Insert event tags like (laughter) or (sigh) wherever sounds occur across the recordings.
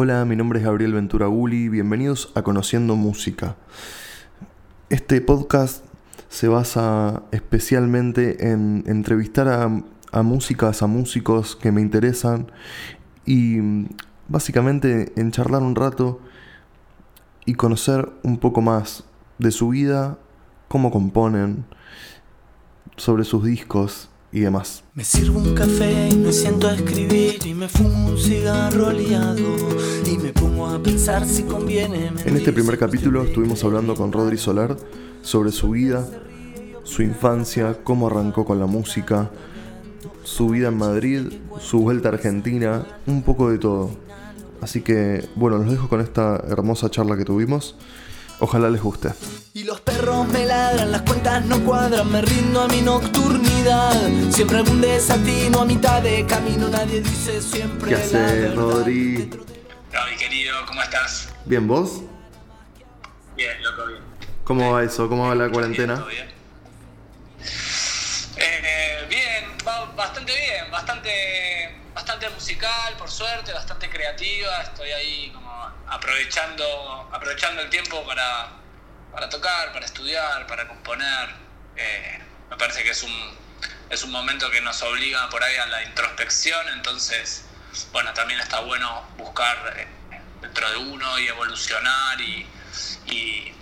Hola, mi nombre es Gabriel Ventura Gulli, bienvenidos a Conociendo Música. Este podcast se basa especialmente en entrevistar a, a músicas, a músicos que me interesan y básicamente en charlar un rato y conocer un poco más de su vida, cómo componen, sobre sus discos y demás. Me sirvo un café y me siento a escribir y me fumo un cigarro y me pongo a pensar si conviene. En este primer capítulo estuvimos hablando con Rodri Solar sobre su vida, su infancia, cómo arrancó con la música, su vida en Madrid, su vuelta a Argentina, un poco de todo. Así que bueno, los dejo con esta hermosa charla que tuvimos. Ojalá les guste. Y los perros me ladran, las cuentas no cuadran, me rindo a mi nocturnidad. Siempre algún desatino a mitad de camino, nadie dice siempre. ¿Qué haces, Rodri? Rodri, querido, ¿cómo estás? ¿Bien vos? Bien, loco, bien. ¿Cómo va eso? ¿Cómo va la cuarentena? ¿Todo bien? Eh, bien, va bastante bien, bastante, bastante musical, por suerte, bastante creativa. Estoy ahí como aprovechando, aprovechando el tiempo para, para tocar, para estudiar, para componer. Eh, me parece que es un, es un momento que nos obliga por ahí a la introspección, entonces, bueno, también está bueno buscar eh, dentro de uno y evolucionar y, y,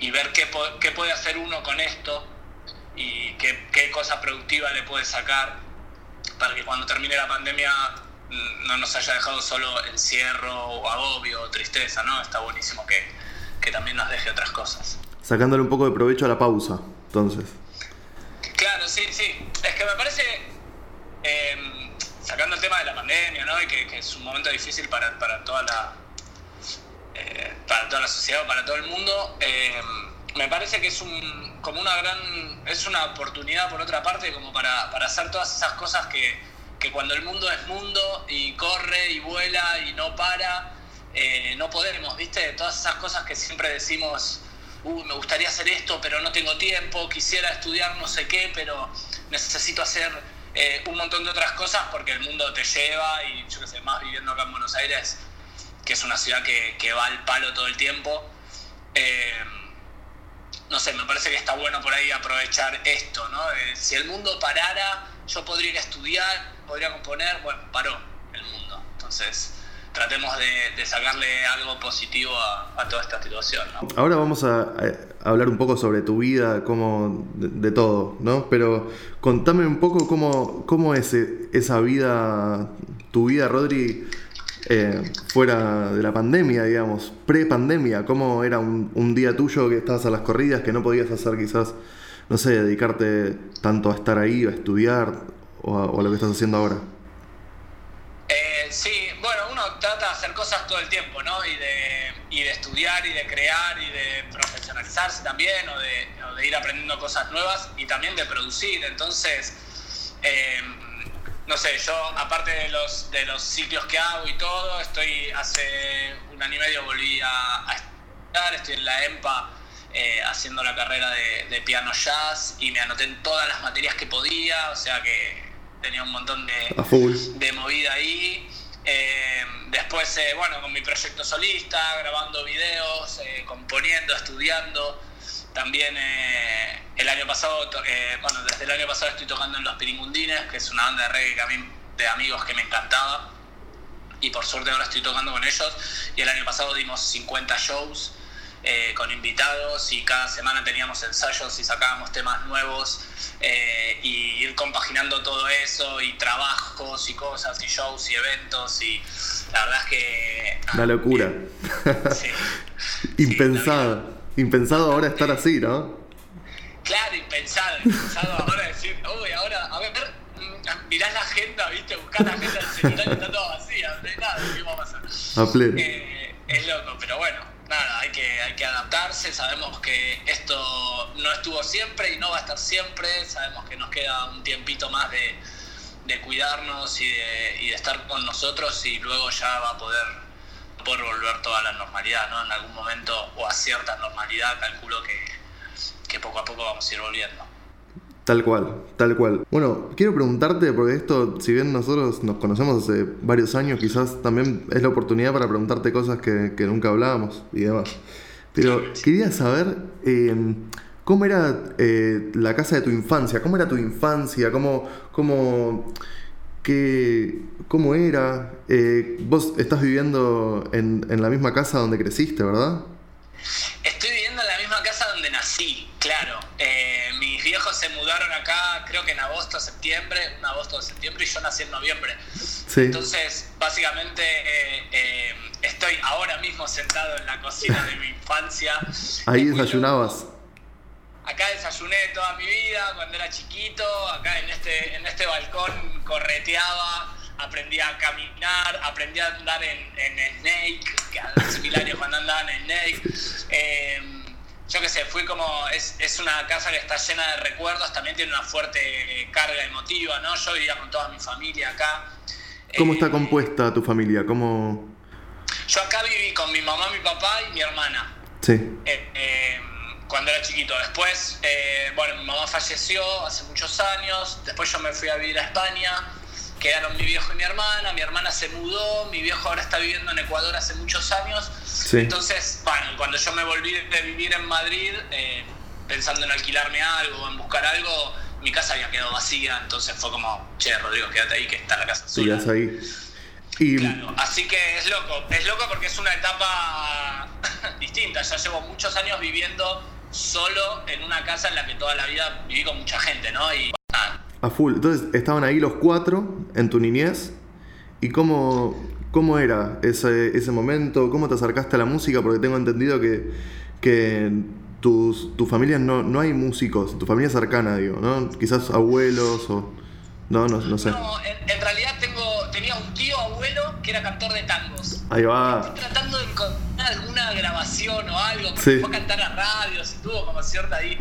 y ver qué, qué puede hacer uno con esto y qué, qué cosa productiva le puede sacar para que cuando termine la pandemia mm, no nos haya dejado solo encierro o agobio o tristeza, ¿no? Está buenísimo que, que también nos deje otras cosas. Sacándole un poco de provecho a la pausa, entonces. Claro, sí, sí. Es que me parece, eh, sacando el tema de la pandemia, ¿no? Y que, que es un momento difícil para, para toda la eh, para toda la sociedad, para todo el mundo, eh, me parece que es un como una gran es una oportunidad por otra parte como para, para hacer todas esas cosas que, que cuando el mundo es mundo y corre y vuela y no para, eh, no podemos, ¿viste? Todas esas cosas que siempre decimos, uy, me gustaría hacer esto, pero no tengo tiempo, quisiera estudiar no sé qué, pero necesito hacer eh, un montón de otras cosas porque el mundo te lleva y yo qué sé, más viviendo acá en Buenos Aires, que es una ciudad que, que va al palo todo el tiempo. eh, no sé, me parece que está bueno por ahí aprovechar esto, ¿no? Eh, si el mundo parara, yo podría ir a estudiar, podría componer, bueno, paró el mundo. Entonces, tratemos de, sacarle algo positivo a, toda esta situación, ¿no? Ahora vamos a, a hablar un poco sobre tu vida, cómo, de, todo, ¿no? Pero contame un poco cómo, cómo es e- esa vida, tu vida, Rodri, eh, fuera de la pandemia, digamos, pre-pandemia. ¿Cómo era un, día tuyo que estabas a las corridas, que no podías hacer quizás, no sé, dedicarte tanto a estar ahí, a estudiar o a, o a lo que estás haciendo ahora? Eh, sí, bueno, uno trata de hacer cosas todo el tiempo, ¿no? Y de, y de estudiar y de crear y de profesionalizarse también, o de, o de ir aprendiendo cosas nuevas y también de producir. Entonces, eh, no sé, yo aparte de los, de los ciclos que hago y todo, estoy hace un año y medio volví a, a estudiar, estoy en la EMPA eh, haciendo la carrera de, de piano jazz y me anoté en todas las materias que podía, o sea que tenía un montón de, de movida ahí. Eh, después, eh, bueno, con mi proyecto solista, grabando videos, eh, componiendo, estudiando. También eh, el año pasado, eh, bueno, desde el año pasado estoy tocando en Los Piringundines, que es una banda de reggae que a mí, de amigos que me encantaba. Y por suerte ahora estoy tocando con ellos. Y el año pasado dimos 50 shows eh, con invitados y cada semana teníamos ensayos y sacábamos temas nuevos eh, y ir compaginando todo eso y trabajos y cosas y shows y eventos y la verdad es que... ah, Una locura. (laughs) Sí. Impensado. Impensado ahora estar así, ¿no? Claro, impensado, impensado ahora decir, uy, ahora, a ver, mm, mirás la agenda, viste, buscás la agenda del y está toda vacía, no hay nada, ¿qué va a pasar? A pleno. Eh, es loco, pero bueno, nada, hay que, hay que adaptarse, sabemos que esto no estuvo siempre y no va a estar siempre, sabemos que nos queda un tiempito más de, de cuidarnos y de, y de estar con nosotros y luego ya va a poder, poder volver toda la normalidad, ¿no? En algún momento, cierta normalidad, calculo que, que poco a poco vamos a ir volviendo. Tal cual, tal cual. Bueno, quiero preguntarte, porque esto, si bien nosotros nos conocemos hace varios años, quizás también es la oportunidad para preguntarte cosas que, nunca hablábamos y demás. Pero quería saber em, cómo era eh, la casa de tu infancia, cómo era tu infancia, cómo, cómo, qué, cómo era. Eh, vos estás viviendo en, en la misma casa donde creciste, ¿verdad? Estoy viviendo en la misma casa donde nací, claro. Eh, mis viejos se mudaron acá, creo que en agosto, septiembre, un agosto septiembre, y yo nací en noviembre. Entonces, básicamente, eh, eh, estoy ahora mismo sentado en la cocina de mi infancia. (laughs) Ahí desayunabas. Acá desayuné toda mi vida cuando era chiquito, acá en este, en este balcón correteaba aprendí a caminar, aprendí a andar en, Snake, que hace mil años cuando andaba en Snake. Eh, yo qué sé, fui como, es, es, una casa que está llena de recuerdos, también tiene una fuerte carga emotiva, ¿no? Yo vivía con toda mi familia acá. ¿Cómo está eh, compuesta tu familia? ¿Cómo... Yo acá viví con mi mamá, mi papá y mi hermana. Sí. Eh, cuando era chiquito. Después, bueno, mi mamá falleció hace muchos años, después yo me fui a vivir a España quedaron mi viejo y mi hermana, mi hermana se mudó, mi viejo ahora está viviendo en Ecuador hace muchos años. Entonces, bueno, cuando yo me volví de vivir en Madrid, eh, pensando en alquilarme algo, en buscar algo, mi casa había quedado vacía, entonces fue como, che, Rodrigo, quédate ahí que está la casa sola. ahí. Claro, así que es loco, es loco porque es una etapa (laughs) distinta, ya llevo muchos años viviendo solo en una casa en la que toda la vida viví con mucha gente, ¿no? Y a full. Entonces estaban ahí los cuatro en tu niñez. ¿Y cómo, cómo era ese, ese momento? ¿Cómo te acercaste a la música? Porque tengo entendido que, que tus, tu familia no, no hay músicos, tu familia cercana, digo, ¿no? Quizás abuelos o... No, no, no sé. No, en, realidad tengo, tenía un tío abuelo que era cantor de tangos. Ahí va. Estoy tratando de encontrar alguna grabación o algo, porque fue a cantar a radios y tuvo como cierta ahí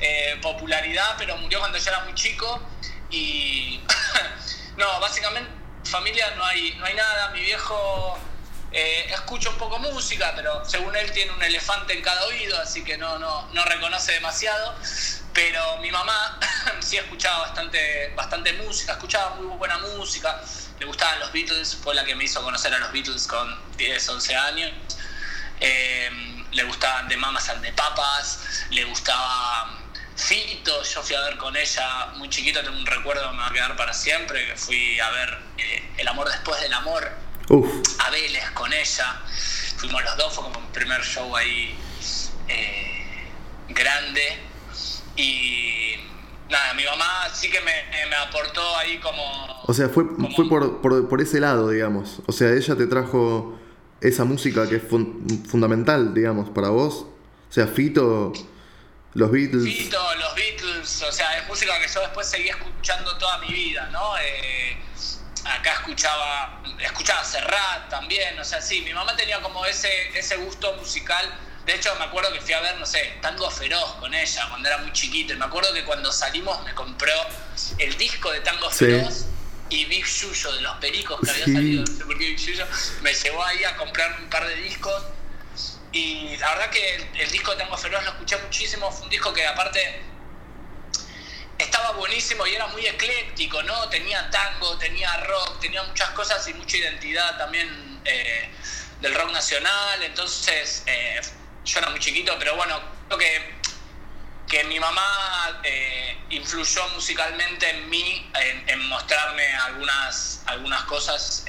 eh, popularidad, pero murió cuando yo era muy chico. Y (laughs) no, básicamente familia no hay, no hay nada. Mi viejo eh, escucha un poco música, pero según él tiene un elefante en cada oído, así que no, no, no reconoce demasiado. Pero mi mamá (coughs) sí escuchaba bastante, bastante música, escuchaba muy buena música. Le gustaban los Beatles, fue la que me hizo conocer a los Beatles con 10, 11 años. Eh, le gustaban de Mamas and de Papas, le gustaba Fito, yo fui a ver con ella muy chiquito, tengo un recuerdo que me va a quedar para siempre, que fui a ver eh, El amor después del amor, a Vélez con ella. Fuimos los dos, fue como mi primer show ahí eh, grande. Y nada, mi mamá sí que me, aportó ahí como... O sea, fue, fue por, por, ese lado, digamos. O sea, ella te trajo esa música que es fundamental, digamos, para vos. O sea, Fito los Beatles. Los Beatles, o sea, es música que yo después seguí escuchando toda mi vida, ¿no? Eh, acá escuchaba, escuchaba Serrat también, o sea, sí, mi mamá tenía como ese, ese gusto musical. De hecho, me acuerdo que fui a ver, no sé, Tango Feroz con ella cuando era muy chiquito. Y me acuerdo que cuando salimos me compró el disco de Tango Feroz y Big Yuyo de los Pericos que había salido, no sé por qué Big Yuyo, me llevó ahí a comprar un par de discos y la verdad que el, disco de Tango Feroz lo escuché muchísimo, fue un disco que aparte estaba buenísimo y era muy ecléctico, ¿no? Tenía tango, tenía rock, tenía muchas cosas y mucha identidad también eh, del rock nacional, entonces eh, yo era muy chiquito, pero bueno, creo que, que mi mamá eh, influyó musicalmente en mí, en, mostrarme algunas, algunas cosas.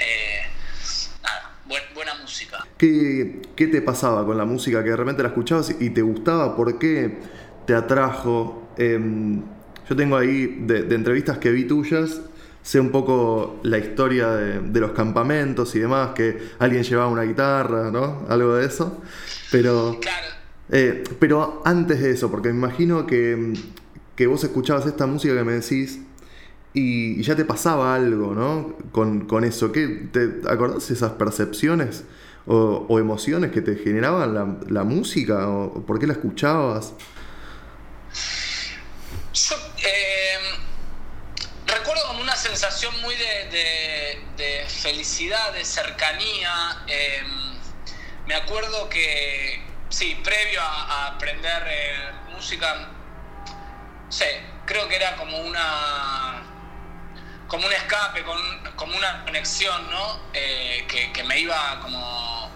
nada, buena música. ¿Qué, ¿Qué, te pasaba con la música? Que de repente la escuchabas y te gustaba, ¿por qué te atrajo? Em, yo tengo ahí de, entrevistas que vi tuyas, sé un poco la historia de, los campamentos y demás, que alguien llevaba una guitarra, ¿no? Algo de eso. Pero, eh, pero antes de eso, porque me imagino que, que vos escuchabas esta música que me decís y, ya te pasaba algo, ¿no? Con, eso. ¿Qué, ¿Te acordás esas percepciones o, emociones que te generaban la, música? O, ¿Por qué la escuchabas? Yo em, recuerdo como una sensación muy de, felicidad, de cercanía. Em, me acuerdo que, sí, previo a, aprender eh, música, sé, creo que era como una como un escape, con, como una conexión, ¿no? Eh, que, que, me iba como,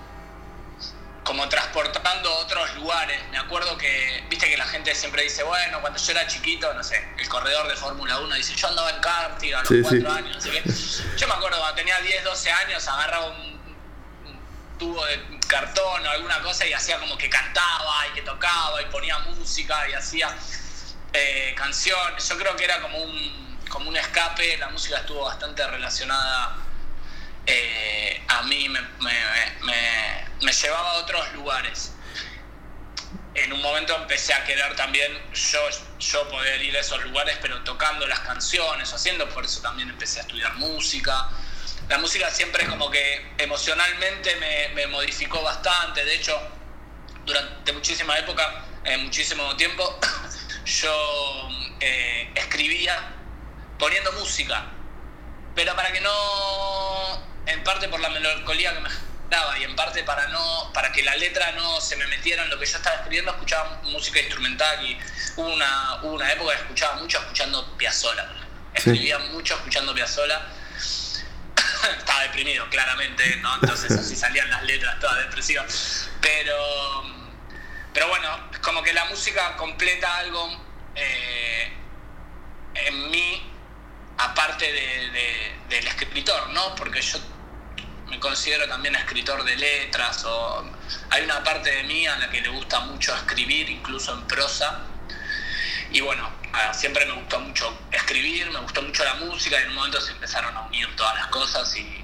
como transportando a otros lugares. Me acuerdo que, viste que la gente siempre dice, bueno, cuando yo era chiquito, no sé, el corredor de Fórmula 1 dice, yo andaba en karting a los sí, 4 años, no sé qué. Yo me acuerdo cuando tenía 10, 12 años, agarraba un, un tubo de cartón o alguna cosa y hacía como que cantaba y que tocaba y ponía música y hacía eh, canciones. Yo creo que era como un, como un escape, la música estuvo bastante relacionada eh, a mí, me, me, me, llevaba a otros lugares. En un momento empecé a querer también yo, yo poder ir a esos lugares, pero tocando las canciones, haciendo, por eso también empecé a estudiar música. La música siempre como que emocionalmente me, modificó bastante, de hecho, durante muchísima época, muchísimo tiempo, (coughs) yo eh, escribía poniendo música, pero para que no, en parte por la melancolía que me daba y en parte para no, para que la letra no se me metiera en lo que yo estaba escribiendo, escuchaba música instrumental y hubo una, hubo una época que escuchaba mucho escuchando Piazzolla, escribía mucho escuchando Piazzolla. (coughs) estaba deprimido, claramente, ¿no? Entonces así salían las letras todas depresivas. Pero, pero bueno, como que la música completa algo eh, en mí aparte de, del escritor, ¿no? Porque yo me considero también escritor de letras o hay una parte de mí a la que le gusta mucho escribir, incluso en prosa. Y bueno, siempre me gustó mucho escribir, me gustó mucho la música y en un momento se empezaron a unir todas las cosas y...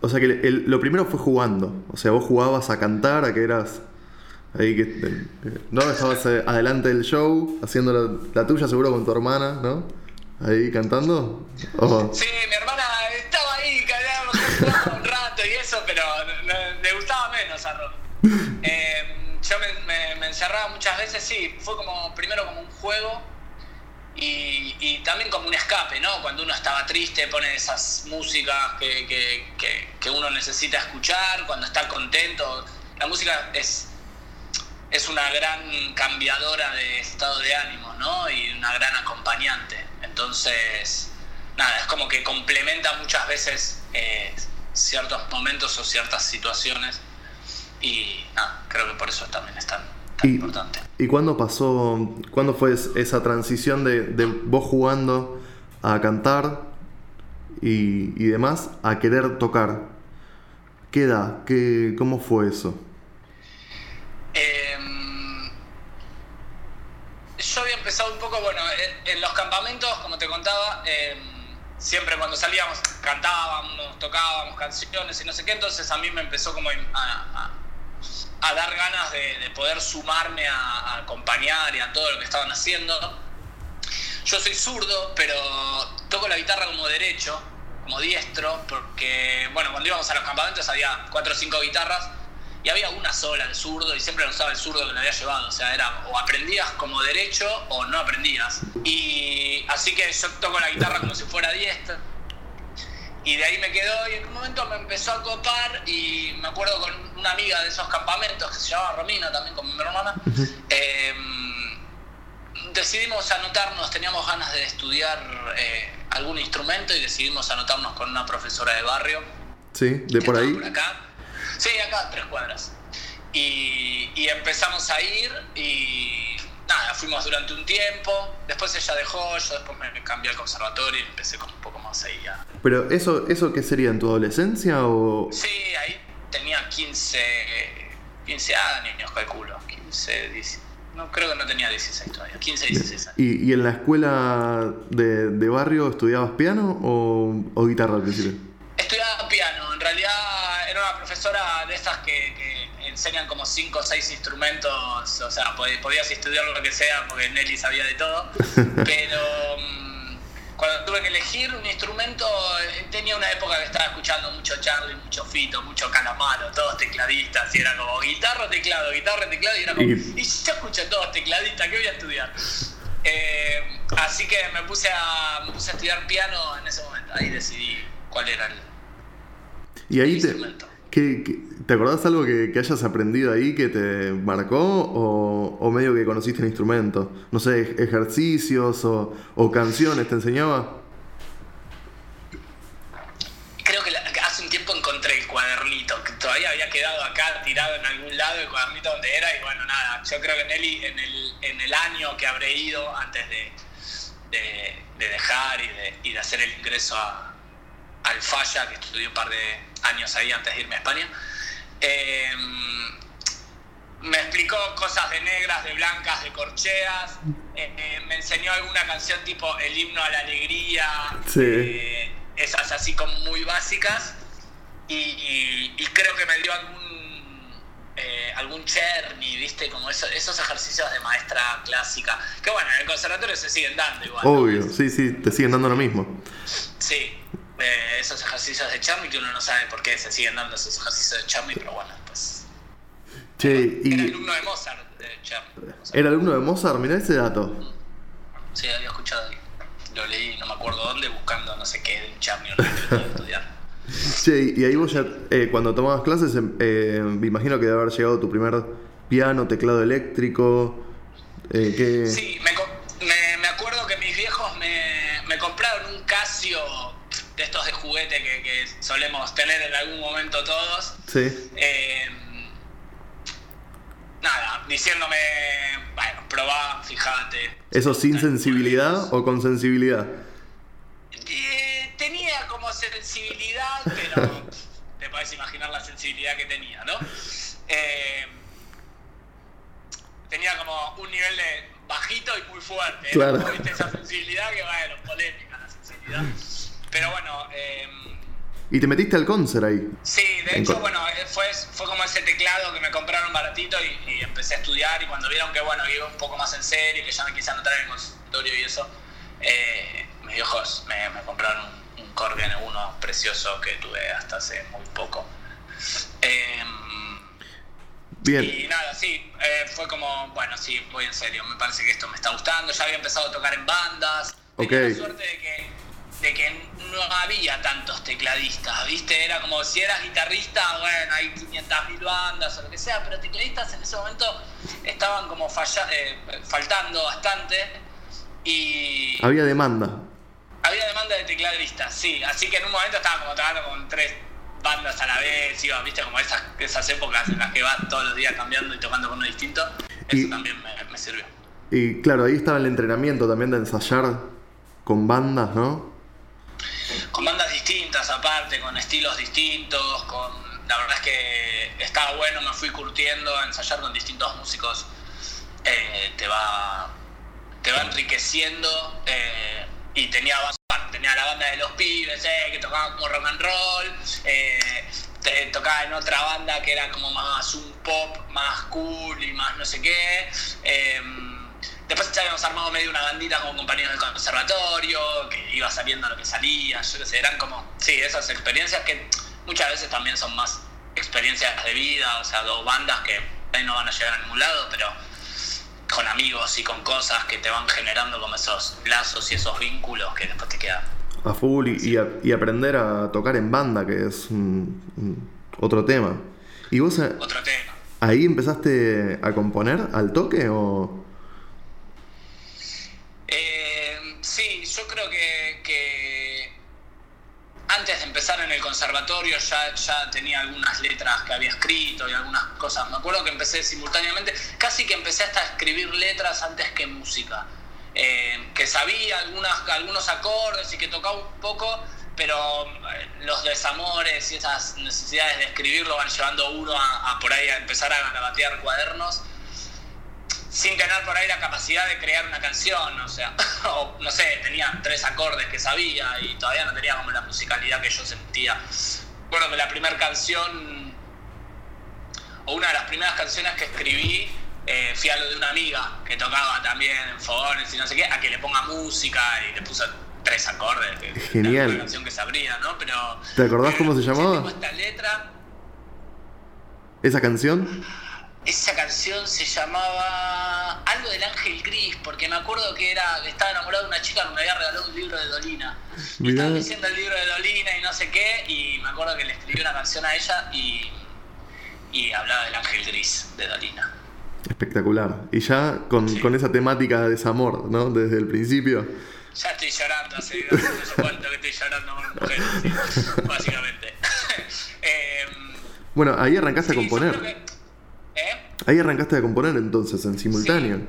O sea que lo primero fue jugando, o sea, vos jugabas a cantar, a que eras ahí que... ¿No? Estabas eh, adelante del show, haciendo la tuya seguro con tu hermana, ¿no? Ahí cantando? Sí, mi hermana estaba ahí, callado, un rato y eso, pero le gustaba menos a Ron. (laughs) Eh, yo me, encerraba muchas veces, sí, fue como primero como un juego y, y, también como un escape, ¿no? Cuando uno estaba triste pone esas músicas que, que, que, uno necesita escuchar, cuando está contento. La música es, es una gran cambiadora de estado de ánimo, ¿no? Y una gran acompañante. Entonces, nada, es como que complementa muchas veces eh, ciertos momentos o ciertas situaciones y nada, creo que por eso también es tan, importante. ¿Y cuándo pasó, cuándo fue esa transición de, vos jugando a cantar y, demás a querer tocar? ¿Qué edad? ¿Qué, ¿Cómo fue eso? Em, yo había empezado un poco, bueno, en los campamentos, como te contaba, em, siempre cuando salíamos cantábamos, tocábamos canciones y no sé qué, entonces a mí me empezó como a, dar ganas de, poder sumarme a, acompañar y a todo lo que estaban haciendo. Yo soy zurdo, pero toco la guitarra como derecho, como diestro, porque, bueno, cuando íbamos a los campamentos había cuatro o cinco guitarras y había una sola de zurdo y siempre lo usaba el zurdo que lo había llevado. O sea, era o aprendías como derecho o no aprendías. Y así que yo toco la guitarra como si fuera diestra. Y de ahí me quedó y en un momento me empezó a copar y me acuerdo con una amiga de esos campamentos que se llamaba Romina, también con mi hermana. Em, decidimos anotarnos, teníamos ganas de estudiar eh, algún instrumento y decidimos anotarnos con una profesora de barrio. Sí, de por ahí. Por acá Sí, acá tres cuadras. Y, y, empezamos a ir y nada, fuimos durante un tiempo, después ella dejó, yo después me cambié al conservatorio y empecé con un poco más ahí ya. ¿Pero eso, eso qué sería en tu adolescencia o...? Sí, ahí tenía 15, 15 años, calculo, 15, 16. No, creo que no tenía 16 todavía, 15, 16 años. ¿Y, y en la escuela de, de barrio estudiabas piano o, o guitarra al principio? Estudiaba piano, en realidad profesora de estas que, enseñan como cinco o seis instrumentos, o sea, podías estudiar lo que sea porque Nelly sabía de todo, (laughs) pero mm, cuando tuve que elegir un instrumento, eh, tenía una época que estaba escuchando mucho Charlie, mucho Fito, mucho Calamaro, todos tecladistas, y era como guitarra, teclado, guitarra, teclado, y era como, y yo escucho todos tecladistas, ¿qué voy a estudiar? Eh, así que me puse, a, me puse a estudiar piano en ese momento, ahí decidí cuál era el, y ahí instrumento. ¿Qué, ¿Te acordás algo que, que hayas aprendido ahí que te marcó o, o medio que conociste el instrumento? No sé, ejercicios o, o canciones, ¿te enseñaba? Creo que la- hace un tiempo encontré el cuadernito, que todavía había quedado acá tirado en algún lado el cuadernito donde era y bueno, nada, yo creo que en el, en el, en el año que habré ido antes de, de, de dejar y de, y de hacer el ingreso a, al Falla, que estudié un par de años ahí antes de irme a España, eh, me explicó cosas de negras, de blancas, de corcheas, eh, eh, me enseñó alguna canción tipo El himno a la alegría, Sí. eh, esas así como muy básicas, y, y- y creo que me dio algún, eh, algún cherny, ¿viste? Como eso- esos ejercicios de maestra clásica, que bueno, en el conservatorio se siguen dando igual. ¿no? Obvio, sí, sí, te siguen dando lo mismo. Sí, eh, esos ejercicios de Charmy que uno no sabe por qué se siguen dando esos ejercicios de Charmy, pero bueno, pues. Che, Era y alumno de Mozart, de Charmy. era alumno de Mozart, mirá ese dato. Sí, había escuchado. Lo leí, no me acuerdo dónde, buscando no sé qué de Charmy o quería estudiar. (laughs) Che, y ahí vos ya, eh, cuando tomabas clases, em- eh, me imagino que debe haber llegado tu primer piano, teclado eléctrico. Eh, que... Sí, me, me, me acuerdo que mis viejos me, me compraron un Casio de estos de juguete que, que solemos tener en algún momento todos. Sí. Eh, nada, diciéndome, bueno, probá, fíjate. ¿Eso sin sensibilidad o con sensibilidad? Eh, tenía como sensibilidad, pero (laughs) te puedes imaginar la sensibilidad que tenía, ¿no? Eh, tenía como un nivel de bajito y muy fuerte. ¿eh? Claro. ¿viste? Esa sensibilidad que, bueno, polémica la sensibilidad. Pero bueno, eh, Y te metiste al concert ahí. Sí, de hecho, bueno, eh, fue, fue como ese teclado que me compraron baratito y, y empecé a estudiar y cuando vieron que, bueno, iba un poco más en serio, que ya me quise anotar en el consultorio y eso, eh, mis viejos me, me compraron un, un Korg N1 precioso que tuve hasta hace muy poco. Em, Bien. y nada, sí, eh, fue como, bueno, sí, voy en serio, me parece que esto me está gustando, ya había empezado a tocar en bandas, tenía Ok. la suerte de que, de que no había tantos tecladistas, ¿viste? Era como si eras guitarrista, bueno, hay 500.000 bandas o lo que sea, pero tecladistas en ese momento estaban como falla- eh, faltando bastante y Había demanda. había demanda de tecladistas, sí, así que en un momento estaba como tocando con tres bandas a la vez, iba, viste, como esas, esas épocas en las que vas todos los días cambiando y tocando con uno distinto, eso Y- también me, me sirvió. Y claro, ahí estaba el entrenamiento también de ensayar con bandas, ¿no? Con bandas distintas aparte, con estilos distintos, con la verdad es que estaba bueno, me fui curtiendo a ensayar con distintos músicos, eh, te va te va enriqueciendo eh, y tenía tenía la banda de los pibes eh, que tocaban como rock and roll, eh, te- tocaba en otra banda que era como más un pop, más cool y más no sé qué. Después ya habíamos armado medio una bandita como compañeros del conservatorio, que iba saliendo lo que salía, yo qué sé, eran como, sí, esas experiencias que muchas veces también son más experiencias de vida, o sea, dos bandas que ahí no van a llegar a ningún lado, pero con amigos y con cosas que te van generando como esos lazos y esos vínculos que después te quedan. A full y, y a- y aprender a tocar en banda, que es un- un- otro tema. ¿Y vos Otro tema. ahí empezaste a componer al toque o...? Eh, sí, yo creo que, antes de empezar en el conservatorio ya, ya tenía algunas letras que había escrito y algunas cosas. Me acuerdo que empecé simultáneamente, casi que empecé hasta a escribir letras antes que música. Eh, que sabía algunas, algunos acordes y que tocaba un poco, pero eh, los desamores y esas necesidades de escribir lo van llevando uno a, a por ahí a empezar a garabatear cuadernos sin tener por ahí la capacidad de crear una canción, o sea, (laughs) o no sé, tenía tres acordes que sabía y todavía no tenía como la musicalidad que yo sentía. Recuerdo que la primera canción, o una de las primeras canciones que escribí, eh, fui a lo de una amiga que tocaba también en fogones y no sé qué, a que le ponga música y le puse tres acordes. Que, Genial. una canción que sabría, ¿no? Pero. ¿Te acordás cómo se yo llamaba? esta letra. ¿Esa canción? Esa canción se llamaba algo del ángel gris, porque me acuerdo que era que estaba enamorado de una chica que me había regalado un libro de Dolina. Mirá. estaba leyendo el libro de Dolina y no sé qué, y me acuerdo que le escribí una canción a ella y, y hablaba del ángel gris de Dalina. Espectacular. Y ya con, con esa temática de desamor, ¿no? Desde el principio. Ya estoy llorando, hace no sé cuánto que estoy llorando con mujeres, sí, básicamente. (laughs) Em, bueno, ahí arrancaste sí, a componer. Ahí arrancaste a componer entonces, en simultáneo.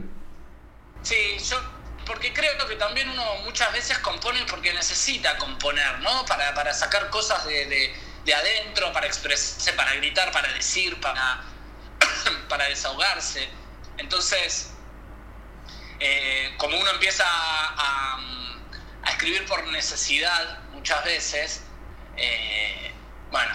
Sí, yo, porque creo que también uno muchas veces compone porque necesita componer, ¿no? Para, para sacar cosas de, de- de adentro, para expresarse, para gritar, para decir, para, (coughs) para desahogarse. Entonces, eh, como uno empieza a, a- a escribir por necesidad muchas veces, eh, bueno,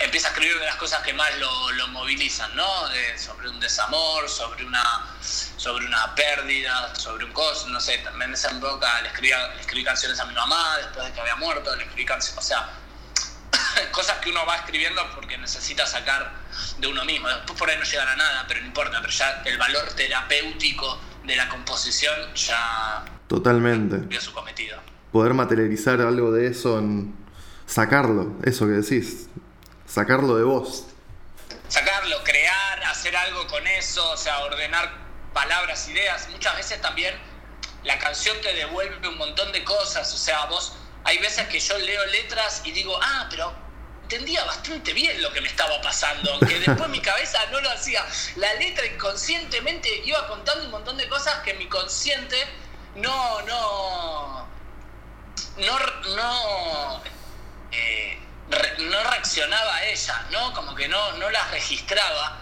empieza a escribir de las cosas que más lo, lo movilizan, ¿no? De- sobre un desamor, sobre una, sobre una pérdida, sobre un coso, no sé, también esa época le escribí, le escribí canciones a mi mamá después de que había muerto, le escribí canciones, o sea, (coughs) cosas que uno va escribiendo porque necesita sacar de uno mismo. Después por ahí no llegan a nada, pero no importa, pero ya el valor terapéutico de la composición ya Totalmente. su cometido. Poder materializar algo de eso en. sacarlo, eso que decís. Sacarlo de vos. sacarlo, crear, hacer algo con eso, o sea, ordenar palabras, ideas. Muchas veces también la canción te devuelve un montón de cosas, o sea, vos, hay veces que yo leo letras y digo, ah, pero entendía bastante bien lo que me estaba pasando, aunque después mi cabeza no lo hacía. La letra inconscientemente iba contando un montón de cosas que mi consciente no, no, no, no, eh, re- no reaccionaba a ella, ¿no? Como que no, no las registraba.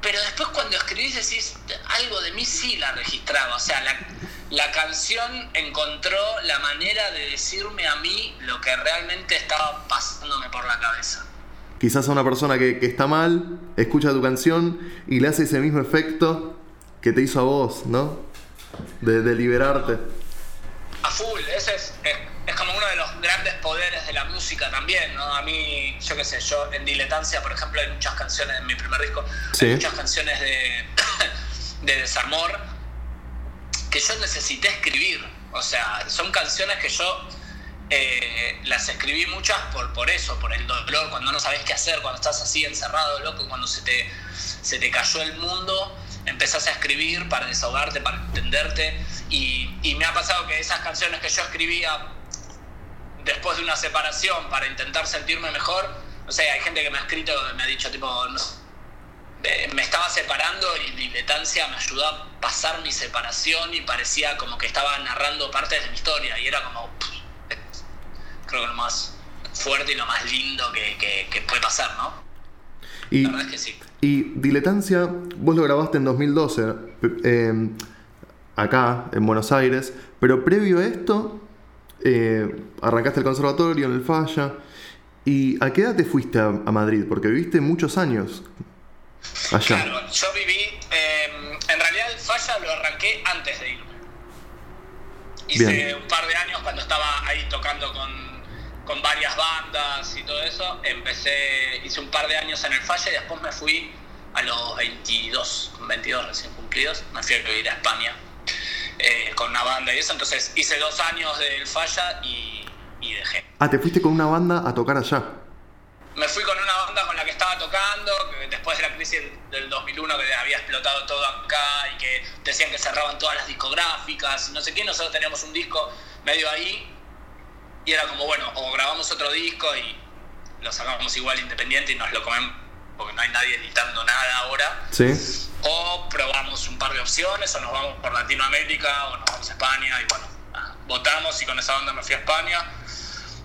Pero después cuando escribís decís, algo de mí sí la registraba. O sea, la, la canción encontró la manera de decirme a mí lo que realmente estaba pasándome por la cabeza. Quizás a una persona que, que está mal, escucha tu canción y le hace ese mismo efecto que te hizo a vos, ¿no? De, de liberarte. A full, ese es, es, es como uno de los grandes poderes música también, ¿no? A mí, yo qué sé, yo en Diletancia, por ejemplo, hay muchas canciones, en mi primer disco, Sí. hay muchas canciones de, (coughs) de desamor que yo necesité escribir. O sea, son canciones que yo eh, las escribí muchas por, por eso, por el dolor, cuando no sabes qué hacer, cuando estás así encerrado, loco, cuando se te, se te cayó el mundo, empezás a escribir para desahogarte, para entenderte. Y, y me ha pasado que esas canciones que yo escribía después de una separación para intentar sentirme mejor, no sé, hay gente que me ha escrito, me ha dicho tipo, no sé, me estaba separando y Diletancia me ayudó a pasar mi separación y parecía como que estaba narrando partes de mi historia y era como, pff, creo que lo más fuerte y lo más lindo que, que- que puede pasar, ¿no? Y, La verdad es que sí. y Diletancia, vos lo grabaste en 2012, eh, acá, en Buenos Aires, pero previo a esto, eh, arrancaste el conservatorio en el Falla. ¿Y a qué edad te fuiste a, a Madrid? Porque viviste muchos años allá. Claro, yo viví, eh, en realidad el falla lo arranqué antes de irme. Hice Bien. un par de años cuando estaba ahí tocando con, con varias bandas y todo eso. Empecé, hice un par de años en el falla y después me fui a los 22, con 22 recién cumplidos. Me fui a vivir a España eh, con una banda y eso. Entonces hice dos años del falla y, y dejé. Ah, te fuiste con una banda a tocar allá. Me fui con una banda con la que estaba tocando, que después de la crisis del 2001 que había explotado todo acá y que decían que cerraban todas las discográficas, no sé qué, nosotros teníamos un disco medio ahí y era como, bueno, o grabamos otro disco y lo sacamos igual independiente y nos lo comemos porque no hay nadie editando nada ahora, ¿Sí? o probamos un par de opciones o nos vamos por Latinoamérica o nos vamos a España y bueno, votamos y con esa banda me fui a España.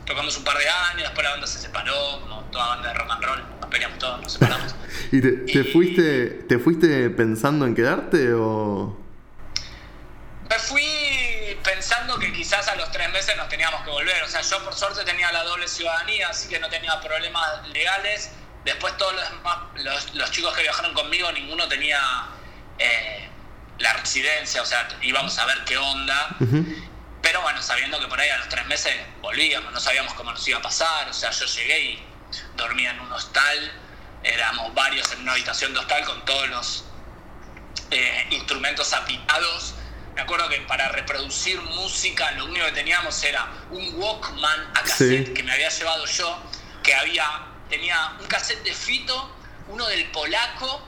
Tocamos un par de años, después la banda se separó, como toda banda de rock and roll, nos peleamos todos, nos separamos. (laughs) ¿Y te, te Y- fuiste, te fuiste pensando en quedarte o...? Me fui pensando que quizás a los tres meses nos teníamos que volver. O sea, yo por suerte tenía la doble ciudadanía, así que no tenía problemas legales. Después todos los demás, los, los chicos que viajaron conmigo, ninguno tenía eh, la residencia, o sea, íbamos a ver qué onda. Pero bueno, sabiendo que por ahí a los tres meses volvíamos, no sabíamos cómo nos iba a pasar. O sea, yo llegué y dormía en un hostal, éramos varios en una habitación de hostal con todos los eh, instrumentos apitados. Me acuerdo que para reproducir música lo único que teníamos era un Walkman a cassette Sí. que me había llevado yo, que había tenía un cassette de Fito, uno del polaco,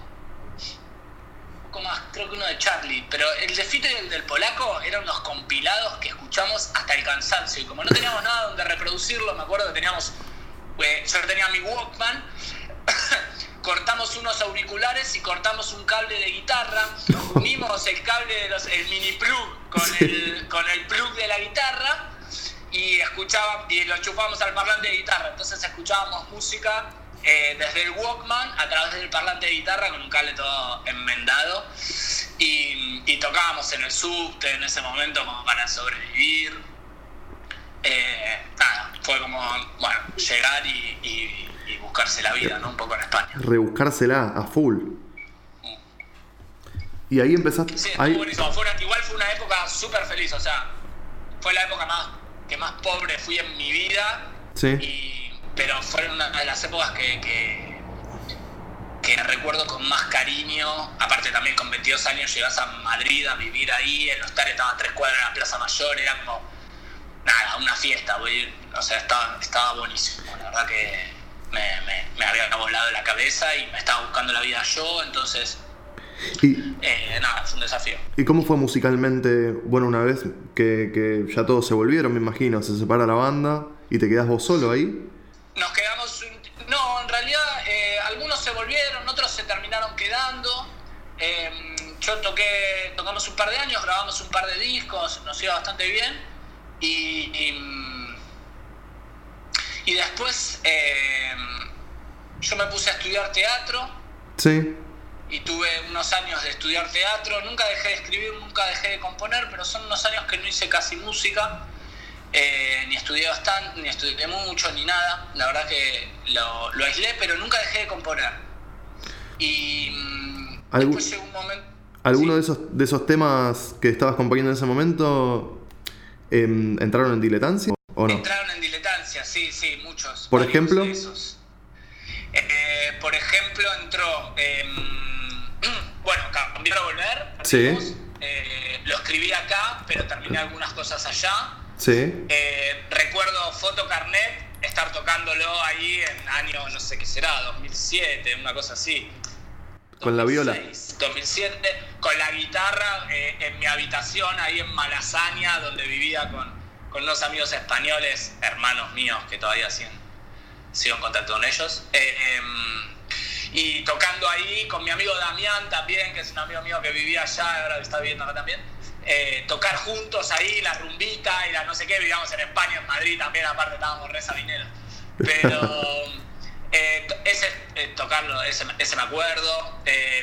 ¿cómo más? creo que uno de Charlie, pero el de Fito y el del polaco eran unos compilados que escuchamos hasta el cansancio. Y como no teníamos nada donde reproducirlo, me acuerdo que teníamos, eh, yo tenía mi Walkman, (coughs) cortamos unos auriculares y cortamos un cable de guitarra, unimos el cable de los, el mini plug con, el, con el plug de la guitarra y escuchaba y lo chupamos al parlante de guitarra. Entonces escuchábamos música eh, desde el Walkman a través del parlante de guitarra con un cable todo enmendado y, y tocábamos en el subte en ese momento como para sobrevivir. Eh, nada, fue como, bueno, llegar y, y- y buscarse la vida, ¿no? Un poco en España. Rebuscársela a full. Y ahí empezaste. Sí, ahí- buenísimo. Fue una- igual fue una época súper feliz, o sea, fue la época más que más pobre fui en mi vida. Sí. Y, pero fue una de las épocas que, que, que recuerdo con más cariño. Aparte también con 22 años llegas a Madrid a vivir ahí, el hostal estaba a tres cuadras de la Plaza Mayor, era como, nada, una fiesta, voy, o sea, estaba, estaba buenísimo. La verdad que me, me, me había volado la cabeza y me estaba buscando la vida yo, entonces, Y, eh, nada, fue un desafío. ¿Y cómo fue musicalmente? Bueno, una vez que, que ya todos se volvieron, me imagino, se separa la banda y te quedas vos solo ahí. Nos quedamos. No, en realidad eh, algunos se volvieron, otros se terminaron quedando. Eh, yo toqué, tocamos un par de años, grabamos un par de discos, nos iba bastante bien. Y, y, y después eh, yo me puse a estudiar teatro Sí. Y tuve unos años de estudiar teatro. Nunca dejé de escribir, nunca dejé de componer, pero son unos años que no hice casi música. Eh, ni estudié bastante, ni estudié mucho, ni nada. La verdad que lo, lo aislé, pero nunca dejé de componer. Y mm, Algún- después llegó un momento... ¿Alguno Sí. de, esos, de esos temas que estabas componiendo en ese momento em, entraron en diletancia o no? Entraron en diletancia, sí, sí, muchos. Por ejemplo. Eh, por ejemplo, entró. Cambiar a volver. Sí. Eh, lo escribí acá, pero terminé algunas cosas allá. Sí. Eh, recuerdo Foto Carnet, estar tocándolo ahí en año, no sé qué será, 2007, una cosa así. Con la viola. 2006, 2007, con la guitarra eh, en mi habitación ahí en Malasaña, donde vivía con, con unos amigos españoles, hermanos míos que todavía siguen, sigo en contacto con ellos. Eh, em, y tocando ahí con mi amigo Damián también, que es un amigo mío que vivía allá, ahora está viviendo acá también. Eh, tocar juntos ahí, la rumbita y la no sé qué, vivíamos en España, en Madrid también, aparte estábamos re sabineros. Pero (laughs) eh, ese, eh, tocarlo, ese, ese me acuerdo.